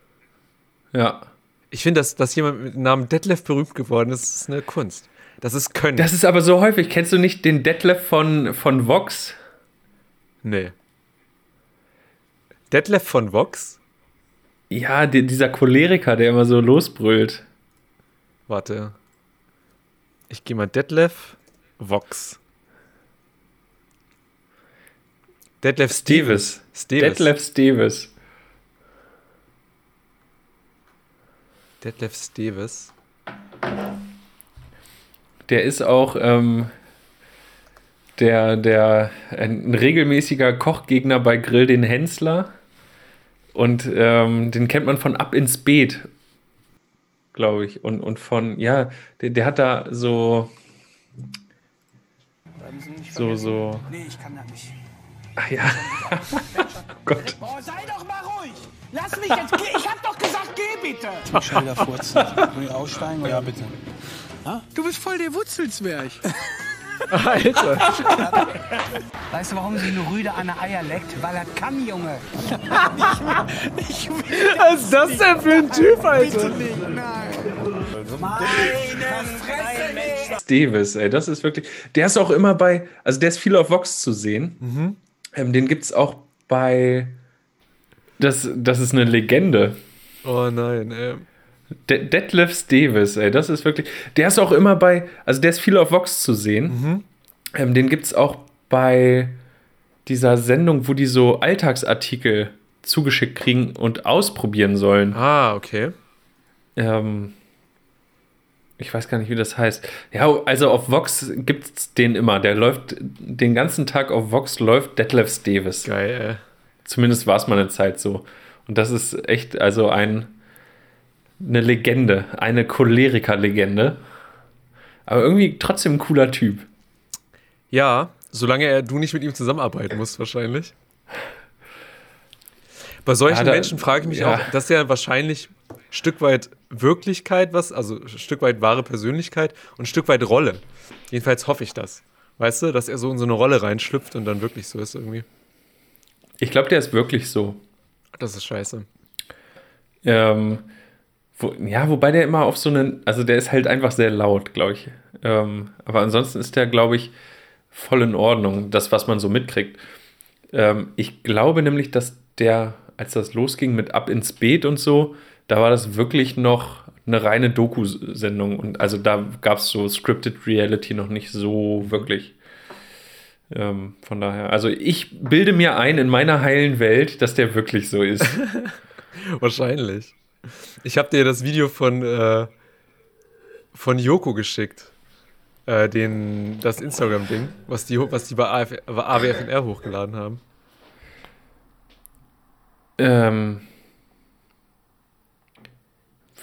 Ja. Ich finde, dass, dass jemand mit dem Namen Detlef berühmt geworden ist, ist eine Kunst. Das ist Können. Das ist aber so häufig. Kennst du nicht den Detlef von, von Vox? nee. Detlef von Vox? Ja, die, dieser Choleriker, der immer so losbrüllt. Warte. Ich gehe mal Detlef Vox. Detlef Stevens. Steves. Steves. Detlef Steves. Detlef Steves. Der ist auch ähm, der, der ein regelmäßiger Kochgegner bei Grill den Hensler. Und ähm, den kennt man von Ab ins Beet, glaube ich. Und, und von, ja, der, der hat da so, so, so, Nee, ich kann das nicht. ach ja. Gott. Oh, sei doch mal. Lass mich jetzt gehen. Ich hab doch gesagt, geh bitte. Schalter furzen. Will ich aussteigen? Ja, bitte. Du bist voll der Wurzelzwerg. Alter. Weißt du, warum sie eine Rüde an der Eier leckt? Weil er kann, Junge. Was ist das denn für ein Typ, Alter? Davis, ey, das ist wirklich. Der ist auch immer bei, also der ist viel auf Vox zu sehen. Ähm, den gibt es auch bei. Das, das ist eine Legende. Oh nein, ey. De Detlef Davis, ey, das ist wirklich. Der ist auch immer bei, also der ist viel auf Vox zu sehen. Ähm, den gibt es auch bei dieser Sendung, wo die so Alltagsartikel zugeschickt kriegen und ausprobieren sollen. Ah, okay. Ähm, ich weiß gar nicht, wie das heißt. Ja, also auf Vox gibt es den immer. Der läuft den ganzen Tag auf Vox, läuft Detlef Davis. Geil, ey. Zumindest war es mal eine Zeit so. Und das ist echt, also ein, eine Legende, eine Choleriker-Legende. Aber irgendwie trotzdem ein cooler Typ. Ja, solange er, du nicht mit ihm zusammenarbeiten musst, wahrscheinlich. Bei solchen Ja, da- Menschen frage ich mich ja. auch, das ist ja wahrscheinlich ein Stück weit Wirklichkeit, was, also ein Stück weit wahre Persönlichkeit und ein Stück weit Rolle. Jedenfalls hoffe ich das. Weißt du, dass er so in so eine Rolle reinschlüpft und dann wirklich so ist irgendwie. Ich glaube, der ist wirklich so. Das ist scheiße. Ähm, wo, ja, wobei der immer auf so einen, also der ist halt einfach sehr laut, glaube ich. Ähm, aber ansonsten ist der, glaube ich, voll in Ordnung, das, was man so mitkriegt. Ähm, ich glaube nämlich, dass der, als das losging mit Ab ins Beet und so, da war das wirklich noch eine reine Doku-Sendung. Und also da gab es so Scripted Reality noch nicht so wirklich. Ähm, von daher, also ich bilde mir ein in meiner heilen Welt, dass der wirklich so ist. Wahrscheinlich. Ich habe dir das Video von, äh, von Joko geschickt. Äh, den, das Instagram-Ding, was die, was die bei, AF, AWFNR hochgeladen haben. Ähm,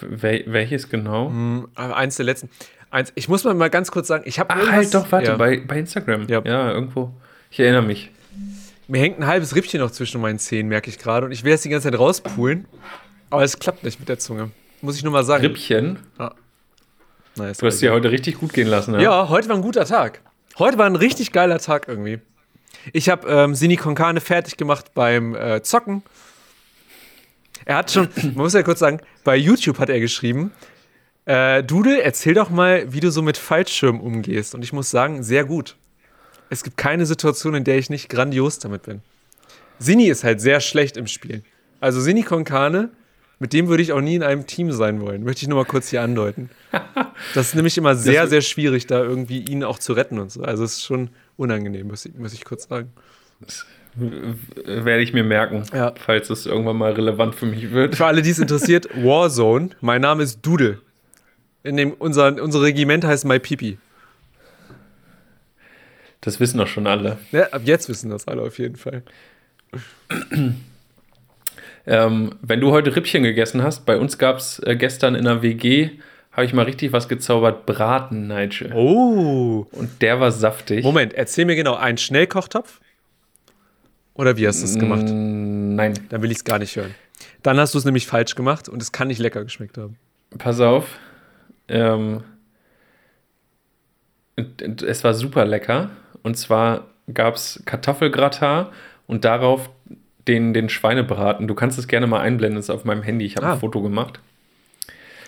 wel welches genau? Hm, eins der letzten. Eins, ich muss mal, ganz kurz sagen, ich habe Ach, halt doch, warte, ja, bei, bei Instagram. Ja. Ja. irgendwo. Ich erinnere mich. Mir hängt ein halbes Rippchen noch zwischen meinen Zähnen, merke ich gerade. Und ich will jetzt die ganze Zeit rauspulen. Aber es klappt nicht mit der Zunge. Muss ich nur mal sagen. Rippchen. Nice, Du hast dir heute richtig gut gehen lassen, ne? Ja, heute war ein guter Tag. Heute war ein richtig geiler Tag irgendwie. Ich habe ähm, Sini Konkane fertig gemacht beim äh, Zocken. Er hat schon, man muss ja kurz sagen, bei YouTube hat er geschrieben, äh, Dudel, erzähl doch mal, wie du so mit Fallschirm umgehst. Und ich muss sagen, sehr gut. Es gibt keine Situation, in der ich nicht grandios damit bin. Sini ist halt sehr schlecht im Spiel. Also Sini Konkane, mit dem würde ich auch nie in einem Team sein wollen. Möchte ich nur mal kurz hier andeuten. Das ist nämlich immer sehr, sehr schwierig, da irgendwie ihn auch zu retten und so. Also es ist schon unangenehm, muss ich, muss ich kurz sagen. Werde ich mir merken, Ja. falls es irgendwann mal relevant für mich wird. Für alle, die es interessiert, Warzone. Mein Name ist Dudel. In dem, unser, unser Regiment heißt My Pipi. Das wissen doch schon alle. Ja, ab jetzt wissen das alle auf jeden Fall. Ähm, wenn du heute Rippchen gegessen hast, bei uns gab es äh, gestern in der WG, habe ich mal richtig was gezaubert, Braten, Nigel. Oh. Und der war saftig. Moment, erzähl mir genau, ein Schnellkochtopf? Oder wie hast du es gemacht? Mm, Nein, Dann will ich es gar nicht hören. Dann hast du es nämlich falsch gemacht und es kann nicht lecker geschmeckt haben. pass auf. Ähm, es war super lecker. Und zwar gab es Kartoffelgratin und darauf den, den Schweinebraten. Du kannst es gerne mal einblenden, das ist auf meinem Handy. Ich habe Ah. ein Foto gemacht.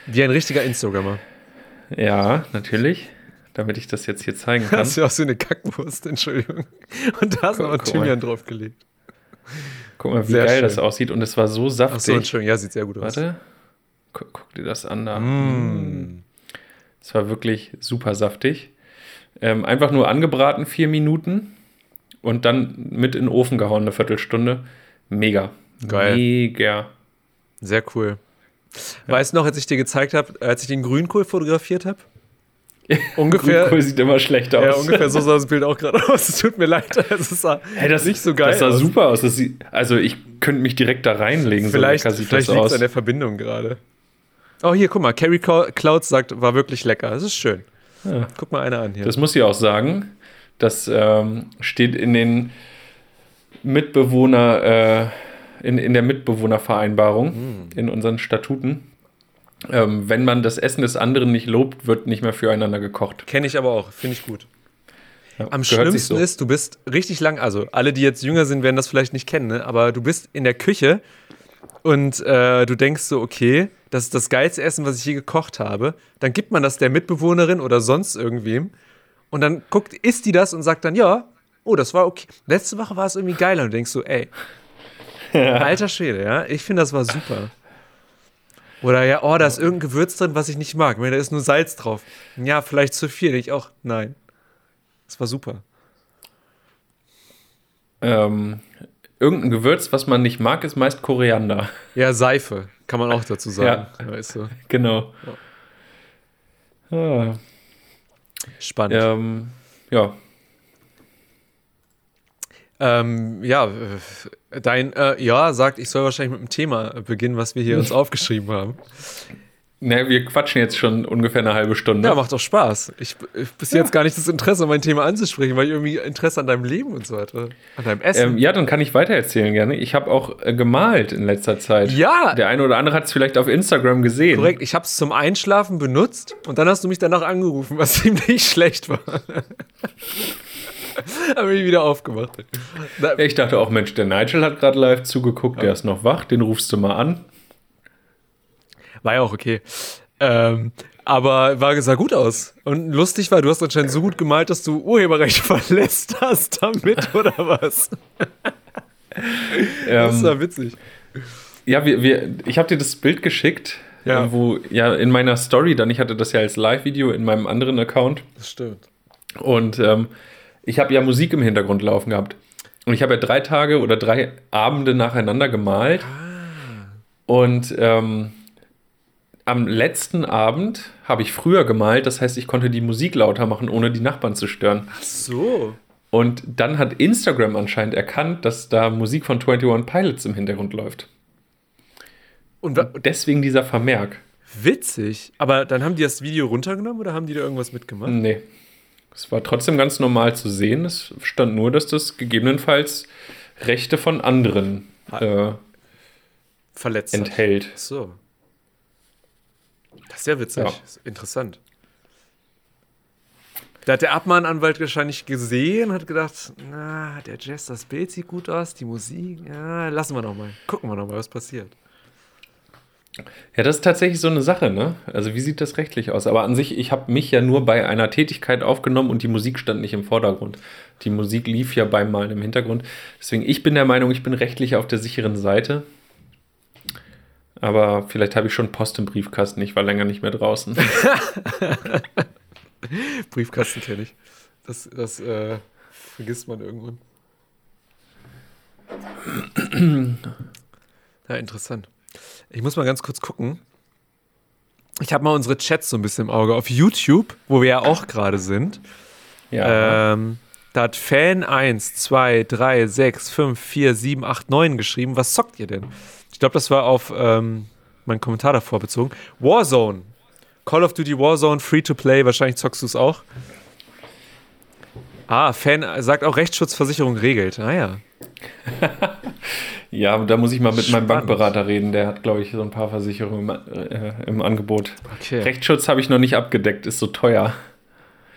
Wie ein richtiger Instagrammer. Ja, natürlich. Damit ich das jetzt hier zeigen kann. Hast du auch so eine Kackwurst, Entschuldigung. Und da ist Guck- noch. Thymian draufgelegt. Guck mal, wie Sehr geil schön. das aussieht. Und es war so Ach so, saftig. Entschuldigung, ja, sieht sehr gut aus. Warte. Guck, guck dir das an da. Mm. Es war wirklich super saftig. Ähm, einfach nur angebraten, vier Minuten. Und dann mit in den Ofen gehauen, eine Viertelstunde. Mega. Geil. Mega. Sehr cool. Weißt du noch, als ich dir gezeigt habe, als ich den Grünkohl fotografiert habe? Ungefähr. Grünkohl sieht immer schlecht aus. Ja, ungefähr so sah das Bild auch gerade aus. Es tut mir leid. Es sah Hey, das, nicht so geil Das sah aus. super aus. Sieht, also ich könnte mich direkt da reinlegen. Vielleicht, so vielleicht liegt es an der Verbindung gerade. Oh, hier, guck mal. Carrie Clou- Clouds sagt, war wirklich lecker. Das ist schön. Ja. Guck mal einer an hier. Das muss ich auch sagen. Das ähm, steht in den Mitbewohner, äh, in, in der Mitbewohnervereinbarung, in unseren Statuten. Ähm, wenn man das Essen des anderen nicht lobt, wird nicht mehr füreinander gekocht. Kenne ich aber auch. Finde ich gut. Ja, Am schlimmsten so. ist, du bist richtig lang, also alle, die jetzt jünger sind, werden das vielleicht nicht kennen, ne? aber du bist in der Küche und äh, du denkst so, okay, das ist das geilste Essen, was ich je gekocht habe. Dann gibt man das der Mitbewohnerin oder sonst irgendwem und dann guckt, isst die das und sagt dann, ja, oh, das war okay. Letzte Woche war es irgendwie geiler und du denkst so, ey, alter Schwede, ja, ich finde, das war super. Oder ja, oh, da ist irgendein Gewürz drin, was ich nicht mag. Ich meine, Da ist nur Salz drauf. Ja, vielleicht zu viel. Ich auch, nein. Das war super. Ähm, irgendein Gewürz, was man nicht mag, ist meist Koriander. Ja, Seife, kann man auch dazu sagen. Weißt du. Genau. Ah, Spannend. ähm, ja, Ähm, ja, dein äh, Ja sagt, ich soll wahrscheinlich mit dem Thema beginnen, was wir hier uns aufgeschrieben haben. Ne, wir quatschen jetzt schon ungefähr eine halbe Stunde. Ja, macht doch Spaß. Ich ich- bis jetzt gar nicht das Interesse, mein Thema anzusprechen, weil ich irgendwie Interesse an deinem Leben und so hatte. An deinem Essen. Ähm, ja, dann kann ich weitererzählen gerne. Ich habe auch äh, gemalt in letzter Zeit. Ja. Der eine oder andere hat es vielleicht auf Instagram gesehen. Korrekt, ich habe es zum Einschlafen benutzt und dann hast du mich danach angerufen, was ziemlich schlecht war. Habe ich wieder aufgemacht. Na, Ich dachte auch, Mensch, der Nigel hat gerade live zugeguckt, der ist noch wach, den rufst du mal an. War ja auch okay. Ähm, aber war, sah gut aus. Und lustig war, du hast anscheinend so gut gemalt, dass du Urheberrecht verlässt hast damit, oder was? Das Ähm, war witzig. ja, wir, wir, ich habe dir das Bild geschickt, Ja. wo ja in meiner Story, dann ich hatte das ja als Live-Video in meinem anderen Account Das stimmt. und ähm, ich habe ja Musik im Hintergrund laufen gehabt. Und ich habe ja drei Tage oder drei Abende nacheinander gemalt. Und ähm, am letzten Abend habe ich früher gemalt, das heißt, ich konnte die Musik lauter machen, ohne die Nachbarn zu stören. So. Und dann hat Instagram anscheinend erkannt, dass da Musik von 21 Pilots im Hintergrund läuft. Und wa- Deswegen dieser Vermerk. witzig. Aber dann haben die das Video runtergenommen oder haben die da irgendwas mitgemacht? Nee. Es war trotzdem ganz normal zu sehen. Es stand nur, dass das gegebenenfalls Rechte von anderen äh, Verletzt. hat. enthält. Ach So. Das ist ja witzig. Ja. Ist interessant. Da hat der Abmahnanwalt wahrscheinlich gesehen, hat gedacht, na, der Jazz, das Bild sieht gut aus, die Musik, ja, lassen wir noch mal. Gucken wir noch mal, was passiert. Ja, das ist tatsächlich so eine Sache, ne? Also wie sieht das rechtlich aus? Aber an sich, ich habe mich ja nur bei einer Tätigkeit aufgenommen und die Musik stand nicht im Vordergrund. Die Musik lief ja beim Malen im Hintergrund. Deswegen, ich bin der Meinung, ich bin rechtlich auf der sicheren Seite. Aber vielleicht habe ich schon Post im Briefkasten. Ich war länger nicht mehr draußen. Briefkasten kenne ich. Das, das äh, vergisst man irgendwann. ja, interessant. Ich muss mal ganz kurz gucken. Ich habe mal unsere Chats so ein bisschen im Auge. Auf YouTube, wo wir ja auch gerade sind, Ja. ähm, da hat Fan 1, 2, 3, 6, 5, 4, 7, 8, 9 geschrieben. Was zockt ihr denn? Ich glaube, das war auf ähm, meinen Kommentar davor bezogen. Warzone. Call of Duty Warzone, free to play. Wahrscheinlich zockst du es auch. Ah, Fan sagt auch Rechtsschutzversicherung regelt. Ah Naja. ja, da muss ich mal mit meinem Spannend. Bankberater reden. Der hat, glaube ich, so ein paar Versicherungen im, äh, im Angebot. Okay. Rechtsschutz habe ich noch nicht abgedeckt, ist so teuer.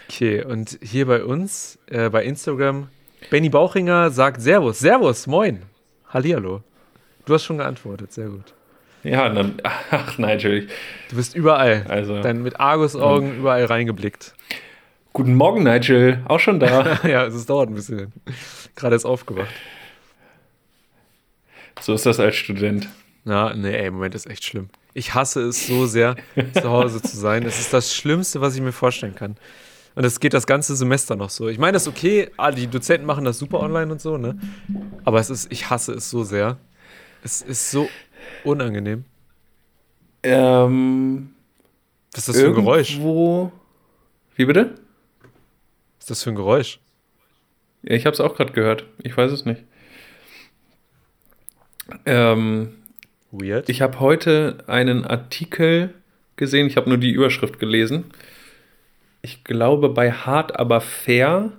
Okay, und hier bei uns, äh, bei Instagram, Benny Bauchinger sagt Servus. Servus, moin. Hallihallo. Du hast schon geantwortet, sehr gut. Ja, dann, ach Nigel. Du bist überall. Also, Dann mit Argusaugen überall reingeblickt. guten Morgen, Nigel. Auch schon da. ja, es dauert ein bisschen. Gerade ist aufgewacht. so ist das als Student. Na, nee, ey, im Moment ist echt schlimm. Ich hasse es so sehr, zu Hause zu sein. Es ist das Schlimmste, was ich mir vorstellen kann. Und es geht das ganze Semester noch so. Ich meine, das ist okay, ah, die Dozenten machen das super online und so, ne? Aber es ist, ich hasse es so sehr. Es ist so unangenehm. Ähm, Was ist das für ein Geräusch? Wie bitte? Was ist das für ein Geräusch? Ja, ich habe es auch gerade gehört. Ich weiß es nicht. Ähm, Weird. ich habe heute einen Artikel gesehen. Ich habe nur die Überschrift gelesen. Ich glaube, bei Hart aber fair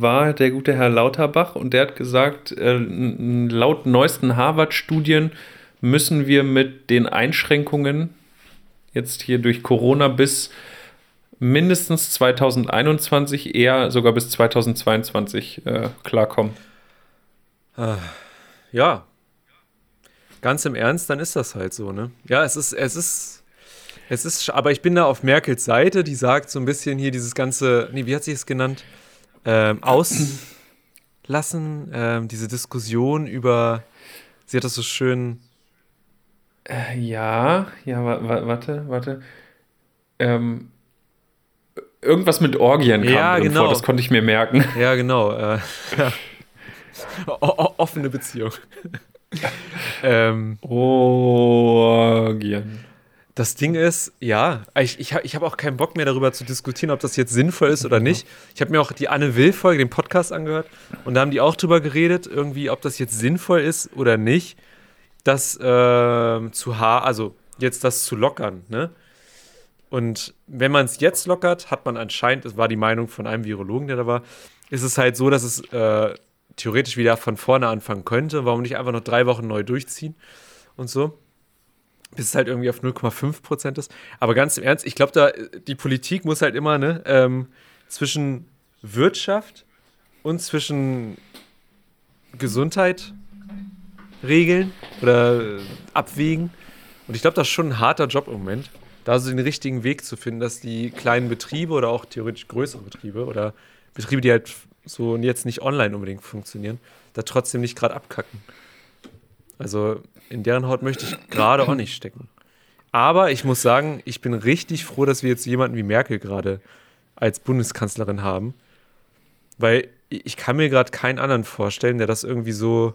war der gute Herr Lauterbach und der hat gesagt, äh, laut neuesten Harvard-Studien müssen wir mit den Einschränkungen jetzt hier durch Corona bis mindestens 2021, eher sogar bis 2022 äh, klarkommen. Ja. Ganz im Ernst, dann ist das halt so, ne? Ja, es ist, es ist, es ist, aber ich bin da auf Merkels Seite, die sagt so ein bisschen hier dieses ganze, nee, wie hat sie es genannt? Ähm, auslassen, ähm, diese Diskussion über, sie hat das so schön, Äh, Ja, ja, wa wa warte, warte. Ähm, irgendwas mit Orgien kam Ja, genau. vor, das konnte ich mir merken. ja, genau, äh, ja. Offene Beziehung. ähm, Orgien. Das Ding ist, ja, ich, ich habe ich hab auch keinen Bock mehr darüber zu diskutieren, ob das jetzt sinnvoll ist oder nicht. Ich habe mir auch die Anne Will-Folge, den Podcast angehört, und da haben die auch drüber geredet, irgendwie, ob das jetzt sinnvoll ist oder nicht, das ähm, zu ha also jetzt das zu lockern, ne? Und wenn man es jetzt lockert, hat man anscheinend, das war die Meinung von einem Virologen, der da war, ist es halt so, dass es äh, theoretisch wieder von vorne anfangen könnte. Warum nicht einfach noch drei Wochen neu durchziehen und so? Bis es halt irgendwie auf 0,5 Prozent ist. Aber ganz im Ernst, ich glaube, da die Politik muss halt immer ne, ähm, zwischen Wirtschaft und zwischen Gesundheit regeln oder äh, abwägen. Und ich glaube, das ist schon ein harter Job im Moment, da so den richtigen Weg zu finden, dass die kleinen Betriebe oder auch theoretisch größere Betriebe oder Betriebe, die halt so jetzt nicht online unbedingt funktionieren, da trotzdem nicht gerade abkacken. Also in deren Haut möchte ich gerade auch nicht stecken. Aber ich muss sagen, ich bin richtig froh, dass wir jetzt jemanden wie Merkel gerade als Bundeskanzlerin haben. Weil ich kann mir gerade keinen anderen vorstellen, der das irgendwie so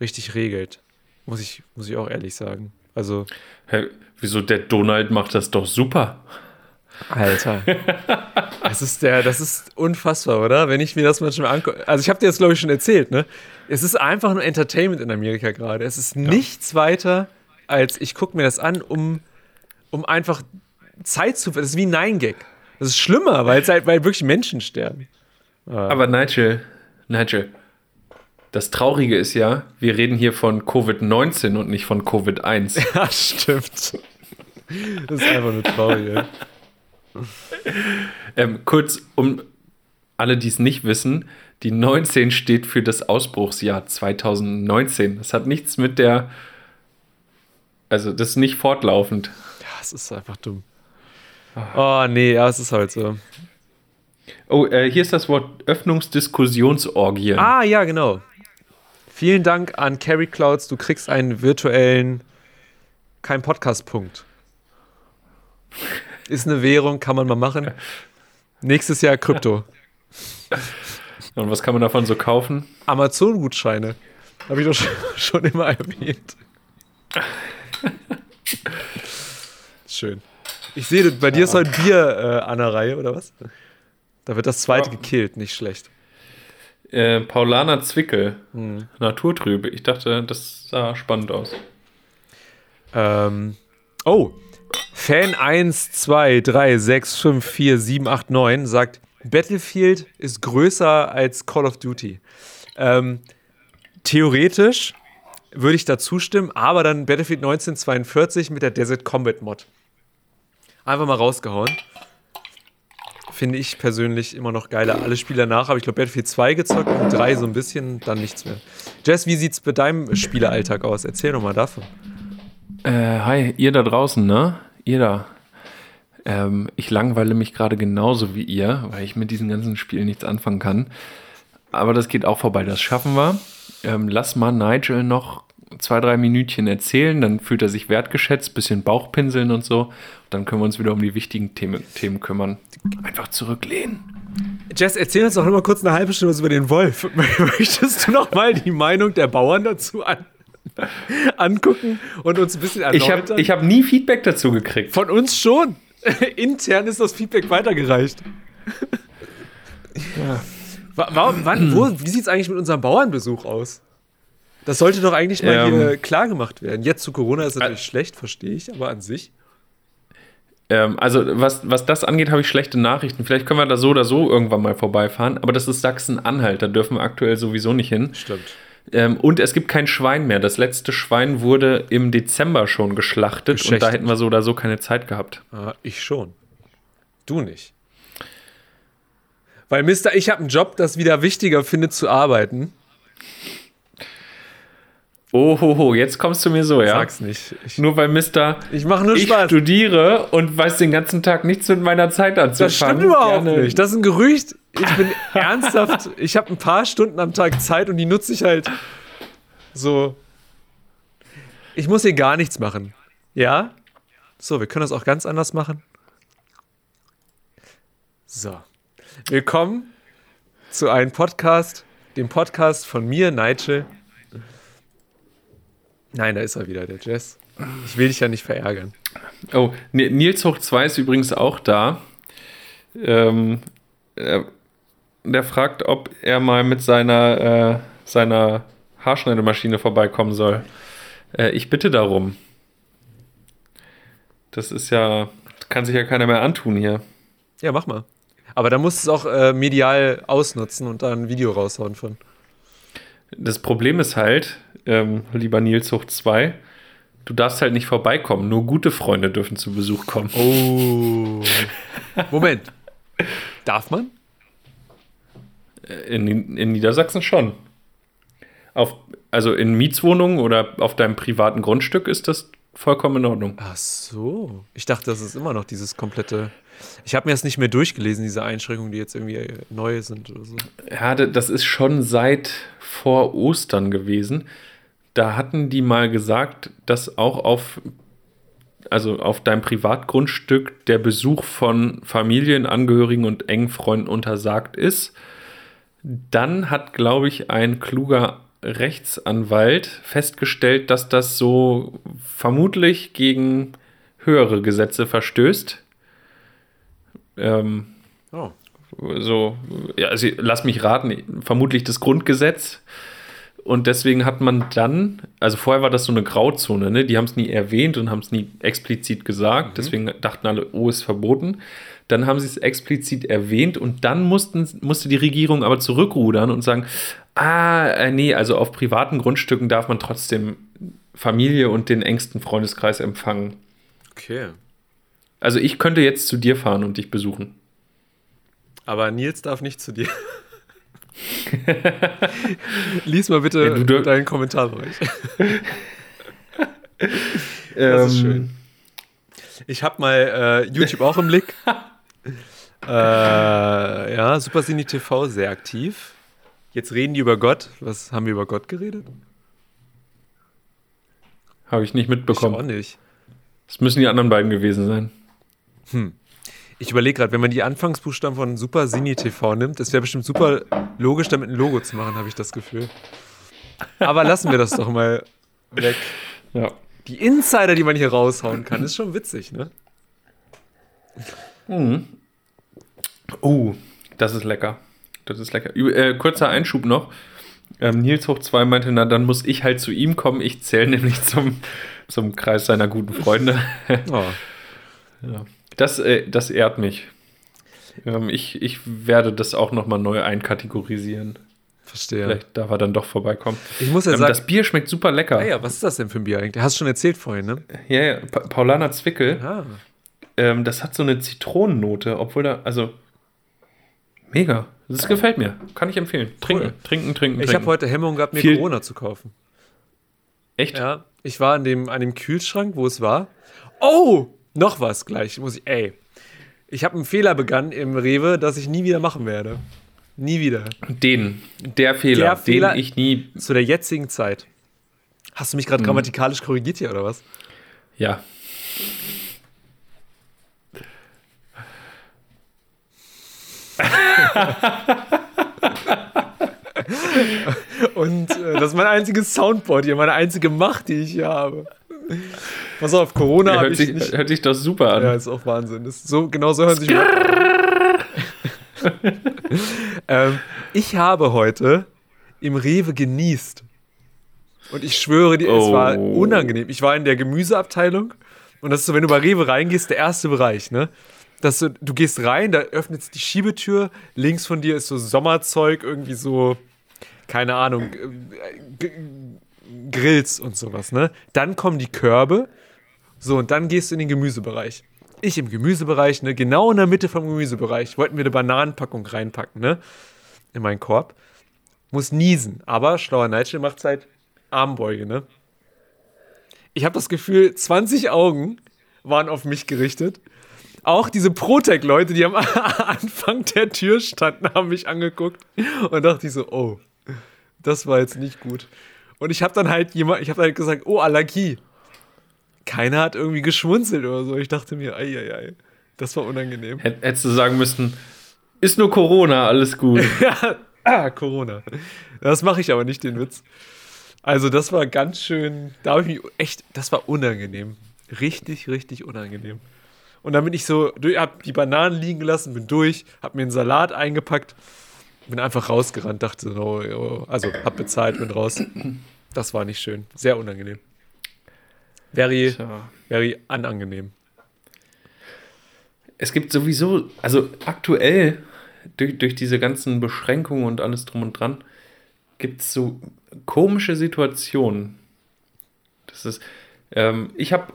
richtig regelt. Muss ich, muss ich auch ehrlich sagen. Also, Hä, wieso der Donald macht das doch super? Alter. das ist der, das ist unfassbar, oder? Wenn ich mir das manchmal angucke. Also ich habe dir das, glaube ich, schon erzählt, ne? Es ist einfach nur Entertainment in Amerika gerade. Es ist nichts weiter, als ich gucke mir das an, um, um einfach Zeit zu. Das ist wie ein Nein-Gag. Das ist schlimmer, weil halt, weil wirklich Menschen sterben. Aber Nigel, Nigel, das Traurige ist ja, wir reden hier von Covid-19 und nicht von Covid-1. Ja, stimmt. Das ist einfach nur traurig, ey. ähm, kurz, um alle, die es nicht wissen, die 19 steht für das Ausbruchsjahr 2019. Das hat nichts mit der Also das ist nicht fortlaufend. Ja, es ist einfach dumm. Oh, nee, ja, es ist halt so. Oh, äh, hier ist das Wort Öffnungsdiskussionsorgien. Ah, ja, genau. Vielen Dank an Carrie Clouds. Du kriegst einen virtuellen, kein Podcast-Punkt. Ist eine Währung, kann man mal machen. Nächstes Jahr Krypto. Und was kann man davon so kaufen? Amazon-Gutscheine. Habe ich doch schon- immer erwähnt. Schön. Ich sehe, bei dir ist heute Bier äh, an der Reihe, oder was? Da wird das zweite Ja. gekillt, nicht schlecht. Äh, Paulaner Zwickel. Hm. Naturtrübe. Ich dachte, das sah spannend aus. Ähm, oh, Fan 1, 2, 3, 6, 5, 4, 7, 8, 9 sagt, Battlefield ist größer als Call of Duty. Ähm, theoretisch würde ich da zustimmen, aber dann Battlefield 1942 mit der Desert Combat Mod. Einfach mal rausgehauen. Finde ich persönlich immer noch geiler. Alle Spiele danach habe ich glaube Battlefield 2 gezockt und 3 so ein bisschen, dann nichts mehr. Jess, wie sieht's bei deinem Spielealltag aus? Erzähl doch mal davon. Äh, hi, ihr da draußen, ne? Ihr da. Ähm, ich langweile mich gerade genauso wie ihr, weil ich mit diesen ganzen Spielen nichts anfangen kann. Aber das geht auch vorbei, das schaffen wir. Ähm, lass mal Nigel noch zwei, drei Minütchen erzählen, dann fühlt er sich wertgeschätzt, bisschen Bauchpinseln und so. Dann können wir uns wieder um die wichtigen Themen, Themen kümmern. Einfach zurücklehnen. Jess, erzähl uns doch noch mal kurz eine halbe Stunde was über den Wolf. Möchtest du noch mal die Meinung der Bauern dazu an angucken und uns ein bisschen Ich erläutern? habe ich hab nie Feedback dazu gekriegt. Von uns schon. Intern ist das Feedback weitergereicht. Wa- Warum, wann, wo, wie sieht es eigentlich mit unserem Bauernbesuch aus? Das sollte doch eigentlich mal Ähm. hier klar gemacht werden. Jetzt zu Corona ist natürlich schlecht, verstehe ich, aber an sich. Ähm, also, was, was das angeht, habe ich schlechte Nachrichten. Vielleicht können wir da so oder so irgendwann mal vorbeifahren, aber das ist Sachsen-Anhalt, da dürfen wir aktuell sowieso nicht hin. Stimmt. Ähm, und es gibt kein Schwein mehr. Das letzte Schwein wurde im Dezember schon geschlachtet und da hätten wir so oder so keine Zeit gehabt. Ah, ich schon. Du nicht. Weil, Mister, ich habe einen Job, das wieder wichtiger findet zu arbeiten. Ohoho, jetzt kommst du mir so, ja? Sag's nicht. Ich, Nur weil Mister, ich mache nur ich Spaß. studiere und weiß den ganzen Tag nichts mit meiner Zeit anzufangen. Das stimmt überhaupt Gerne- nicht. Das ist ein Gerücht. Ich bin ernsthaft. Ich habe ein paar Stunden am Tag Zeit und die nutze ich halt so. Ich muss hier gar nichts machen. Ja? So, wir können das auch ganz anders machen. So. Willkommen zu einem Podcast, dem Podcast von mir, Nigel. Nein, da ist er wieder, der Jess. Ich will dich ja nicht verärgern. Oh, Ni- Nils Hoch 2 ist übrigens auch da. Ähm, er, der fragt, ob er mal mit seiner, äh, seiner Haarschneidemaschine vorbeikommen soll. Äh, ich bitte darum. Das ist ja, kann sich ja keiner mehr antun hier. Ja, mach mal. Aber da musst du es auch äh, medial ausnutzen und da ein Video raushauen von. Das Problem ist halt, ähm, lieber Nils Hoch 2, du darfst halt nicht vorbeikommen. Nur gute Freunde dürfen zu Besuch kommen. Oh. Moment. Darf man? In, in Niedersachsen schon. Auf, also in Mietswohnungen oder auf deinem privaten Grundstück ist das vollkommen in Ordnung. Ach so. Ich dachte, das ist immer noch dieses komplette. Ich habe mir das nicht mehr durchgelesen, diese Einschränkungen, die jetzt irgendwie äh, neu sind oder so. Ja, das ist schon seit vor Ostern gewesen. Da hatten die mal gesagt, dass auch auf, also auf deinem Privatgrundstück der Besuch von Familienangehörigen und engen Freunden untersagt ist. Dann hat, glaube ich, ein kluger Rechtsanwalt festgestellt, dass das so vermutlich gegen höhere Gesetze verstößt. Ähm, Oh. so, ja, also lass mich raten, vermutlich das Grundgesetz. Und deswegen hat man dann, also vorher war das so eine Grauzone, ne? die haben es nie erwähnt und haben es nie explizit gesagt, deswegen dachten alle, oh, ist verboten. Dann haben sie es explizit erwähnt und dann mussten, musste die Regierung aber zurückrudern und sagen, ah, äh, nee, also auf privaten Grundstücken darf man trotzdem Familie und den engsten Freundeskreis empfangen. Okay. Also ich könnte jetzt zu dir fahren und dich besuchen. Aber Nils darf nicht zu dir. Lies mal bitte Ja, du deinen Kommentar durch. Das ist Ähm, schön. Ich habe mal äh, YouTube auch im Blick. äh, ja, Super Cine TV sehr aktiv. Jetzt reden die über Gott. Was haben wir über Gott geredet? Habe ich nicht Ich auch mitbekommen. nicht. Es müssen die anderen beiden gewesen sein. Ich überlege gerade, wenn man die Anfangsbuchstaben von Super Cine TV nimmt, das wäre bestimmt super logisch, damit ein Logo zu machen, habe ich das Gefühl. Aber lassen wir das doch mal weg. Ja. Die Insider, die man hier raushauen kann, ist schon witzig, ne? Oh, das ist lecker. Das ist lecker. Äh, kurzer Einschub noch. Ähm, Nils hoch 2 meinte, na, dann muss ich halt zu ihm kommen. Ich zähle nämlich zum, zum Kreis seiner guten Freunde. Oh. ja. Das, äh, das ehrt mich. Ähm, ich, ich werde das auch nochmal neu einkategorisieren. Verstehe. Vielleicht darf er dann doch vorbeikommen. Ich muss ja Ähm, sagen, das Bier schmeckt super lecker. ah ja, was ist das denn für ein Bier eigentlich? Hast du schon erzählt vorhin, ne? Ja, ja, Pa Paulaner Zwickel. Ah. Ähm, das hat so eine Zitronennote, obwohl da, also mega. Das gefällt mir. Kann ich empfehlen. Trinken, Cool. trinken, trinken. Ich habe heute Hemmung gehabt, mir Viel- Corona zu kaufen. Echt? Ja, ich war an dem, an dem Kühlschrank, wo es war. Oh, noch was gleich. Muss ich, ey. Ich habe einen Fehler begangen im Rewe, dass ich nie wieder machen werde. Nie wieder. Den, der Fehler, Der Fehler- den ich nie, Zu der jetzigen Zeit. Hast du mich gerade grammatikalisch korrigiert hier oder was? ja. Und äh, das ist mein einziges Soundboard hier, meine einzige Macht, die ich hier habe. Pass auf, Corona habe Hört ich sich, nicht. hört sich doch super an. Ja, ist auch Wahnsinn. Das ist so, genau so hören sich. ähm, ich habe heute im Rewe genießt. Und ich schwöre dir, es Oh. war unangenehm. Ich war in der Gemüseabteilung und das ist so, wenn du bei Rewe reingehst, der erste Bereich, ne? Dass du, du gehst rein, da öffnet sich die Schiebetür, links von dir ist so Sommerzeug, irgendwie so, keine Ahnung, äh, G- Grills und sowas, ne? Dann kommen die Körbe, so, und dann gehst du in den Gemüsebereich. Ich im Gemüsebereich, ne, genau in der Mitte vom Gemüsebereich, wollten wir eine Bananenpackung reinpacken, ne, in meinen Korb. Muss niesen, aber schlauer Nigel macht halt Armbeuge, ne. Ich habe das Gefühl, 20 Augen waren auf mich gerichtet. Auch diese Protec-Leute, die am Anfang der Tür standen, haben mich angeguckt und dachte ich so, oh, das war jetzt nicht gut. Und ich habe dann halt jemand, ich habe halt gesagt, oh, Allergie keiner hat irgendwie geschmunzelt oder so. Ich dachte mir, ei, ei, ei. Das war unangenehm. Hätt- Hättest du sagen müssen, ist nur Corona, alles gut. ah, Corona. Das mache ich aber nicht, den Witz. Also, das war ganz schön, da habe ich mich echt, das war unangenehm. Richtig, richtig unangenehm. Und dann bin ich so, hab die Bananen liegen gelassen, bin durch, hab mir einen Salat eingepackt, bin einfach rausgerannt, dachte so, oh, oh, also hab bezahlt, bin raus. Das war nicht schön. Sehr unangenehm. Very, Tja. very unangenehm. Es gibt sowieso, also aktuell, durch, durch diese ganzen Beschränkungen und alles drum und dran, gibt es so komische Situationen. Das ist, ähm, ich habe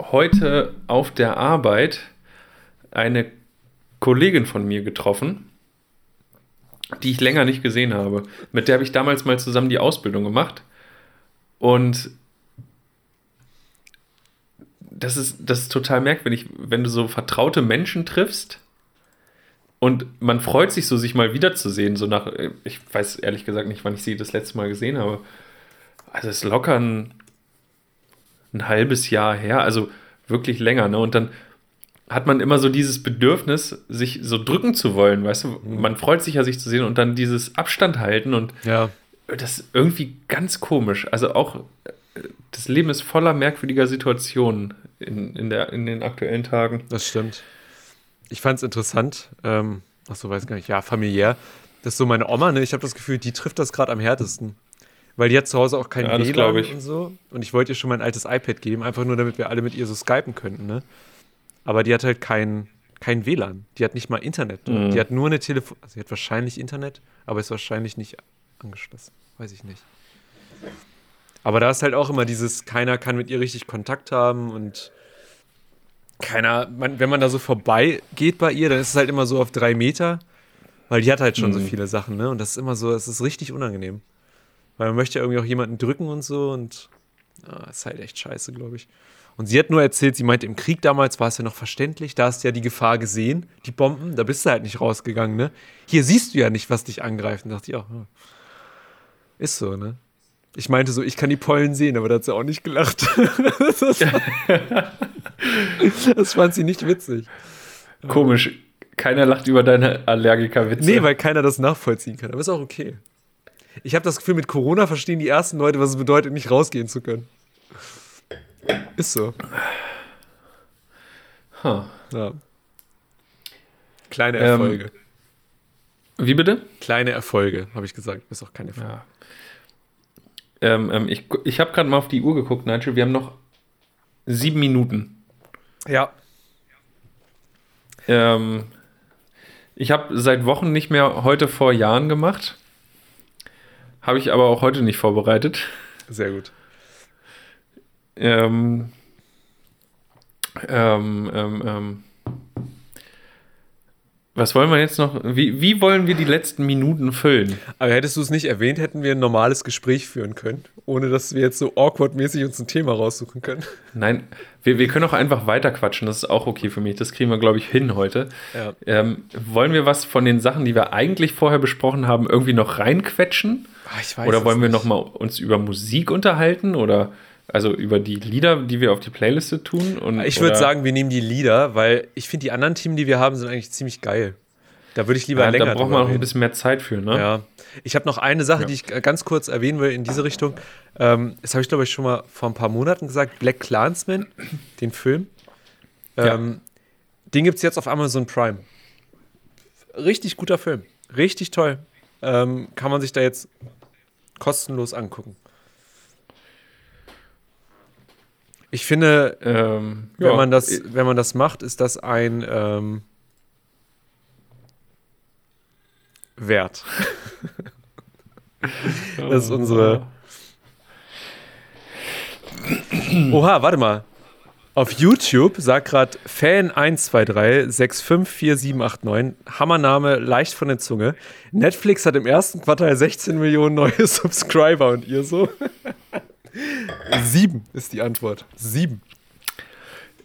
heute auf der Arbeit eine Kollegin von mir getroffen, die ich länger nicht gesehen habe. Mit der habe ich damals mal zusammen die Ausbildung gemacht. Und das ist, das ist total merkwürdig, wenn du so vertraute Menschen triffst und man freut sich so, sich mal wiederzusehen. So nach, ich weiß ehrlich gesagt nicht, wann ich sie das letzte Mal gesehen habe. Also es ist locker ein, ein halbes Jahr her, also wirklich länger, ne? Und dann hat man immer so dieses Bedürfnis, sich so drücken zu wollen, weißt du? Man freut sich ja, sich zu sehen und dann dieses Abstand halten und Ja. das ist irgendwie ganz komisch. Also auch äh, das Leben ist voller merkwürdiger Situationen in, in, der, in den aktuellen Tagen. Das stimmt. Ich fand es interessant, ähm, ach so, weiß gar nicht, ja, familiär, dass so meine Oma, ne, ich habe das Gefühl, die trifft das gerade am härtesten. Weil die hat zu Hause auch kein Ja, WLAN und so. Und ich wollte ihr schon mein altes iPad geben, einfach nur, damit wir alle mit ihr so skypen könnten, ne? Aber die hat halt kein, kein WLAN. Die hat nicht mal Internet. Mhm. Die hat nur eine Telefon... Also, sie hat wahrscheinlich Internet, aber ist wahrscheinlich nicht angeschlossen. Weiß ich nicht. Aber da ist halt auch immer dieses, keiner kann mit ihr richtig Kontakt haben und keiner, man, wenn man da so vorbei geht bei ihr, dann ist es halt immer so auf drei Meter, weil die hat halt schon so Mhm. viele Sachen, ne? Und das ist immer so, es ist richtig unangenehm. Weil man möchte ja irgendwie auch jemanden drücken und so und ah, ist halt echt scheiße, glaube ich. Und sie hat nur erzählt, sie meinte, im Krieg damals war es ja noch verständlich, da hast du ja die Gefahr gesehen, die Bomben, da bist du halt nicht rausgegangen, ne? Hier siehst du ja nicht, was dich angreift. Und dachte ich auch, hm. ist so, ne? Ich meinte so, ich kann die Pollen sehen, aber da hat sie auch nicht gelacht. das, das fand sie nicht witzig. Komisch. Keiner lacht über deine Allergiker-Witze. Nee, weil keiner das nachvollziehen kann. Aber ist auch okay. Ich habe das Gefühl, mit Corona verstehen die ersten Leute, was es bedeutet, nicht rausgehen zu können. Ist so. Huh. Ja. Kleine Ähm, Erfolge. Wie bitte? Kleine Erfolge, habe ich gesagt. Ist auch keine Erfolge. Ja. Ähm, ähm, ich ich habe gerade mal auf die Uhr geguckt, Nigel. Wir haben noch sieben Minuten. Ja. Ähm, ich habe seit Wochen nicht mehr heute vor Jahren gemacht. Habe ich aber auch heute nicht vorbereitet. Sehr gut. Ähm, ähm, ähm, ähm. Was wollen wir jetzt noch? Wie, wie wollen wir die letzten Minuten füllen? Aber hättest du es nicht erwähnt, hätten wir ein normales Gespräch führen können, ohne dass wir jetzt so awkward-mäßig uns ein Thema raussuchen können. Nein, wir, wir können auch einfach weiterquatschen. Das ist auch okay für mich. Das kriegen wir, glaube ich, hin heute. Ja. Ähm, wollen wir was von den Sachen, die wir eigentlich vorher besprochen haben, irgendwie noch reinquetschen? Ah, ich weiß Oder wollen wir nicht. noch mal uns über Musik unterhalten? Oder also über die Lieder, die wir auf die Playliste tun? Und, Ich würde sagen, wir nehmen die Lieder, weil ich finde, die anderen Themen, die wir haben, sind eigentlich ziemlich geil. Da würde ich lieber ja, länger da braucht man noch ein bisschen mehr Zeit für, ne? Ja. Ich habe noch eine Sache, Ja. die ich ganz kurz erwähnen will in diese Richtung. Ähm, das habe ich, glaube ich, schon mal vor ein paar Monaten gesagt. Black Clansman, den Film. Ähm, Den gibt es jetzt auf Amazon Prime. Richtig guter Film. Richtig toll. Ähm, kann man sich da jetzt kostenlos angucken. Ich finde, Ähm, wenn, ja, man das, wenn man das macht, ist das ein ähm, Wert. das ist unsere. Oha, warte mal. Auf YouTube sagt gerade Fan123654789, Hammername, leicht von der Zunge. Netflix hat im ersten Quartal 16 Millionen neue Subscriber und ihr so? Sieben ist die Antwort. Sieben.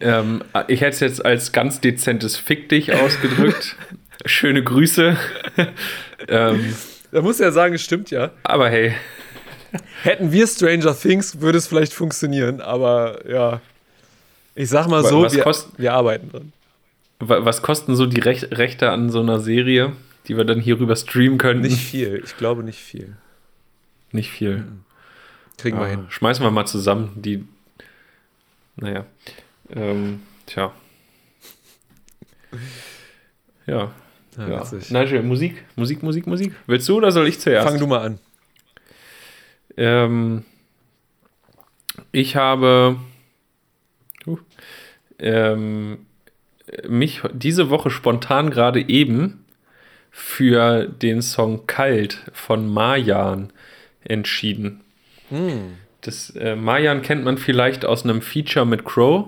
Ähm, ich hätte es jetzt als ganz dezentes Fick dich ausgedrückt. Schöne Grüße. ähm, Da muss er sagen, es stimmt ja. aber hey, Hätten wir Stranger Things, würde es vielleicht funktionieren, aber ja. Ich sag mal so, wir, wir arbeiten dran. wa- was kosten so die Rech Rechte an so einer Serie, die wir dann hierüber streamen können? Nicht viel, ich glaube nicht viel. Nicht viel. Kriegen wir Ja, hin. schmeißen wir mal zusammen. Die. Naja. Ähm, tja. Ja. Ja, ja. Nigel, Musik, Musik, Musik, Musik. Willst du oder soll ich zuerst? Fang du mal an. Ähm, ich habe uh, ähm, mich diese Woche spontan gerade eben für den Song Kalt von Marjan entschieden. Das äh, Marjan kennt man vielleicht aus einem Feature mit Crow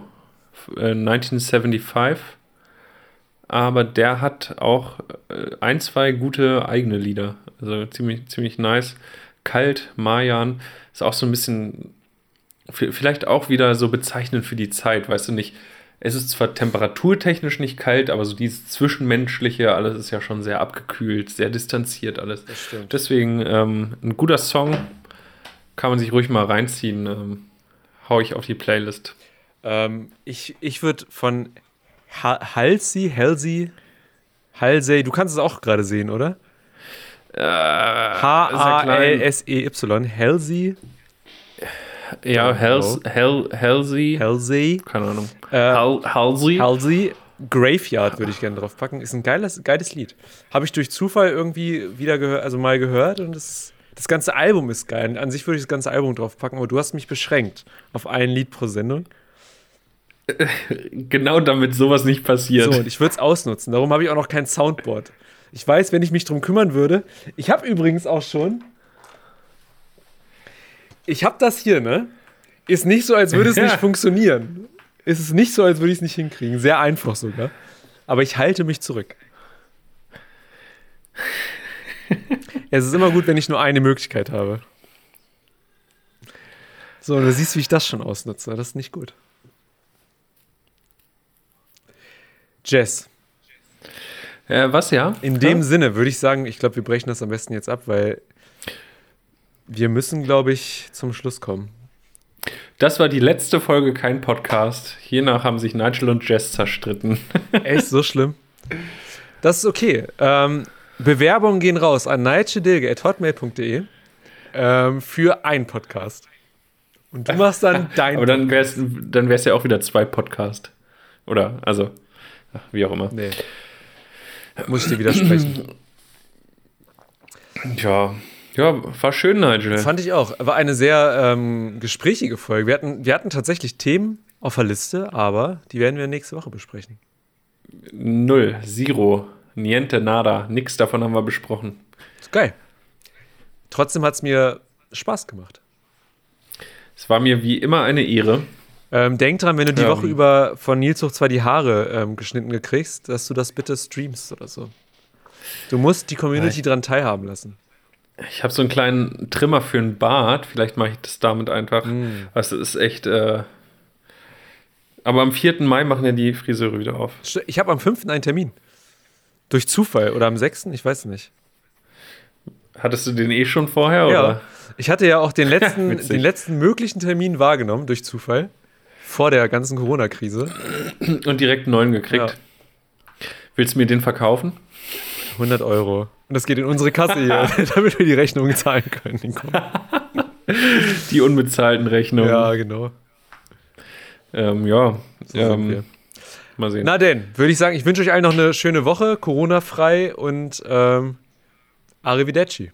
äh, 1975. Aber der hat auch äh, ein, zwei gute eigene Lieder. Also ziemlich, ziemlich nice. Kalt, Marjan, ist auch so ein bisschen, vielleicht auch wieder so bezeichnend für die Zeit, weißt du nicht. Es ist zwar temperaturtechnisch nicht kalt, aber so dieses Zwischenmenschliche, alles ist ja schon sehr abgekühlt, sehr distanziert alles. Deswegen ähm, ein guter Song, kann man sich ruhig mal reinziehen. Ähm, hau ich auf die Playlist. Ähm, ich ich würde von ha Halsey, Halsey, Halsey, du kannst es auch gerade sehen, oder? Äh, klein. H-A-L-S-E-Y, Halsey, Ja, Hals, Hel, Halsey. Halsey, Keine Ahnung. Äh, Hal, Halsey. Halsey, Graveyard würde ich gerne drauf packen. Ist ein geiles, geiles Lied. Habe ich durch Zufall irgendwie wieder gehört, also mal gehört und das, das ganze Album ist geil. An sich würde ich das ganze Album drauf packen, aber du hast mich beschränkt auf ein Lied pro Sendung. Genau damit sowas nicht passiert. So, und ich würde es ausnutzen. Darum habe ich auch noch kein Soundboard. Ich weiß, wenn ich mich drum kümmern würde. Ich habe übrigens auch schon. Ich habe das hier, ne? Ist nicht so, als würde es Ja. nicht funktionieren. Ist es nicht so, als würde ich es nicht hinkriegen. Sehr einfach sogar. Aber ich halte mich zurück. es ist immer gut, wenn ich nur eine Möglichkeit habe. So, du siehst, wie ich das schon ausnutze. Das ist nicht gut. Jess, Äh, was ja? in dem Sinne würde ich sagen, ich glaube, wir brechen das am besten jetzt ab, weil wir müssen, glaube ich, zum Schluss kommen. Das war die letzte Folge, kein Podcast. Hiernach haben sich Nigel und Jess zerstritten. Echt so schlimm? Das ist okay. Ähm, Bewerbungen gehen raus an nigelschedilge.hotmail.de ähm, für einen Podcast. Und du machst dann dein Aber dann wäre es dann wär's ja auch wieder zwei Podcast. Oder, also, wie auch immer. Nee. Muss ich dir widersprechen. Ja, ja, war schön, Nigel. Fand ich auch. War eine sehr ähm, gesprächige Folge. Wir hatten, wir hatten tatsächlich Themen auf der Liste, aber die werden wir nächste Woche besprechen. Null, Zero, Niente, Nada. Nix davon haben wir besprochen. Ist geil. Trotzdem hat es mir Spaß gemacht. Es war mir wie immer eine Ehre. Ähm, denk dran, wenn du die Ja. Woche über von Nils hoch 2 die Haare ähm, geschnitten gekriegst, dass du das bitte streamst oder so. Du musst die Community dran teilhaben lassen. Ich habe so einen kleinen Trimmer für einen Bart. Vielleicht mache ich das damit einfach. Also, es ist echt. Äh aber am 4. Mai machen ja die Friseure wieder auf. Ich habe am 5. einen Termin. Durch Zufall oder am 6. Ich weiß nicht. Hattest du den eh schon vorher? Ja. Oder? Ich hatte ja auch den letzten, den letzten möglichen Termin wahrgenommen durch Zufall. Vor der ganzen Corona-Krise. Und direkt einen neuen gekriegt. Ja. Willst du mir den verkaufen? 100 Euro. Und das geht in unsere Kasse hier, damit wir die Rechnungen zahlen können. Die unbezahlten Rechnungen. Ja, genau. Ähm, ja. So ähm, wir. Mal sehen. Na denn, würde ich sagen, ich wünsche euch allen noch eine schöne Woche, Corona-frei und ähm, Arrivederci.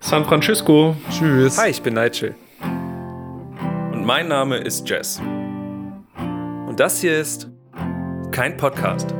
San Francisco. Tschüss. Hi, ich bin Nigel. Und mein Name ist Jess. Und das hier ist kein Podcast.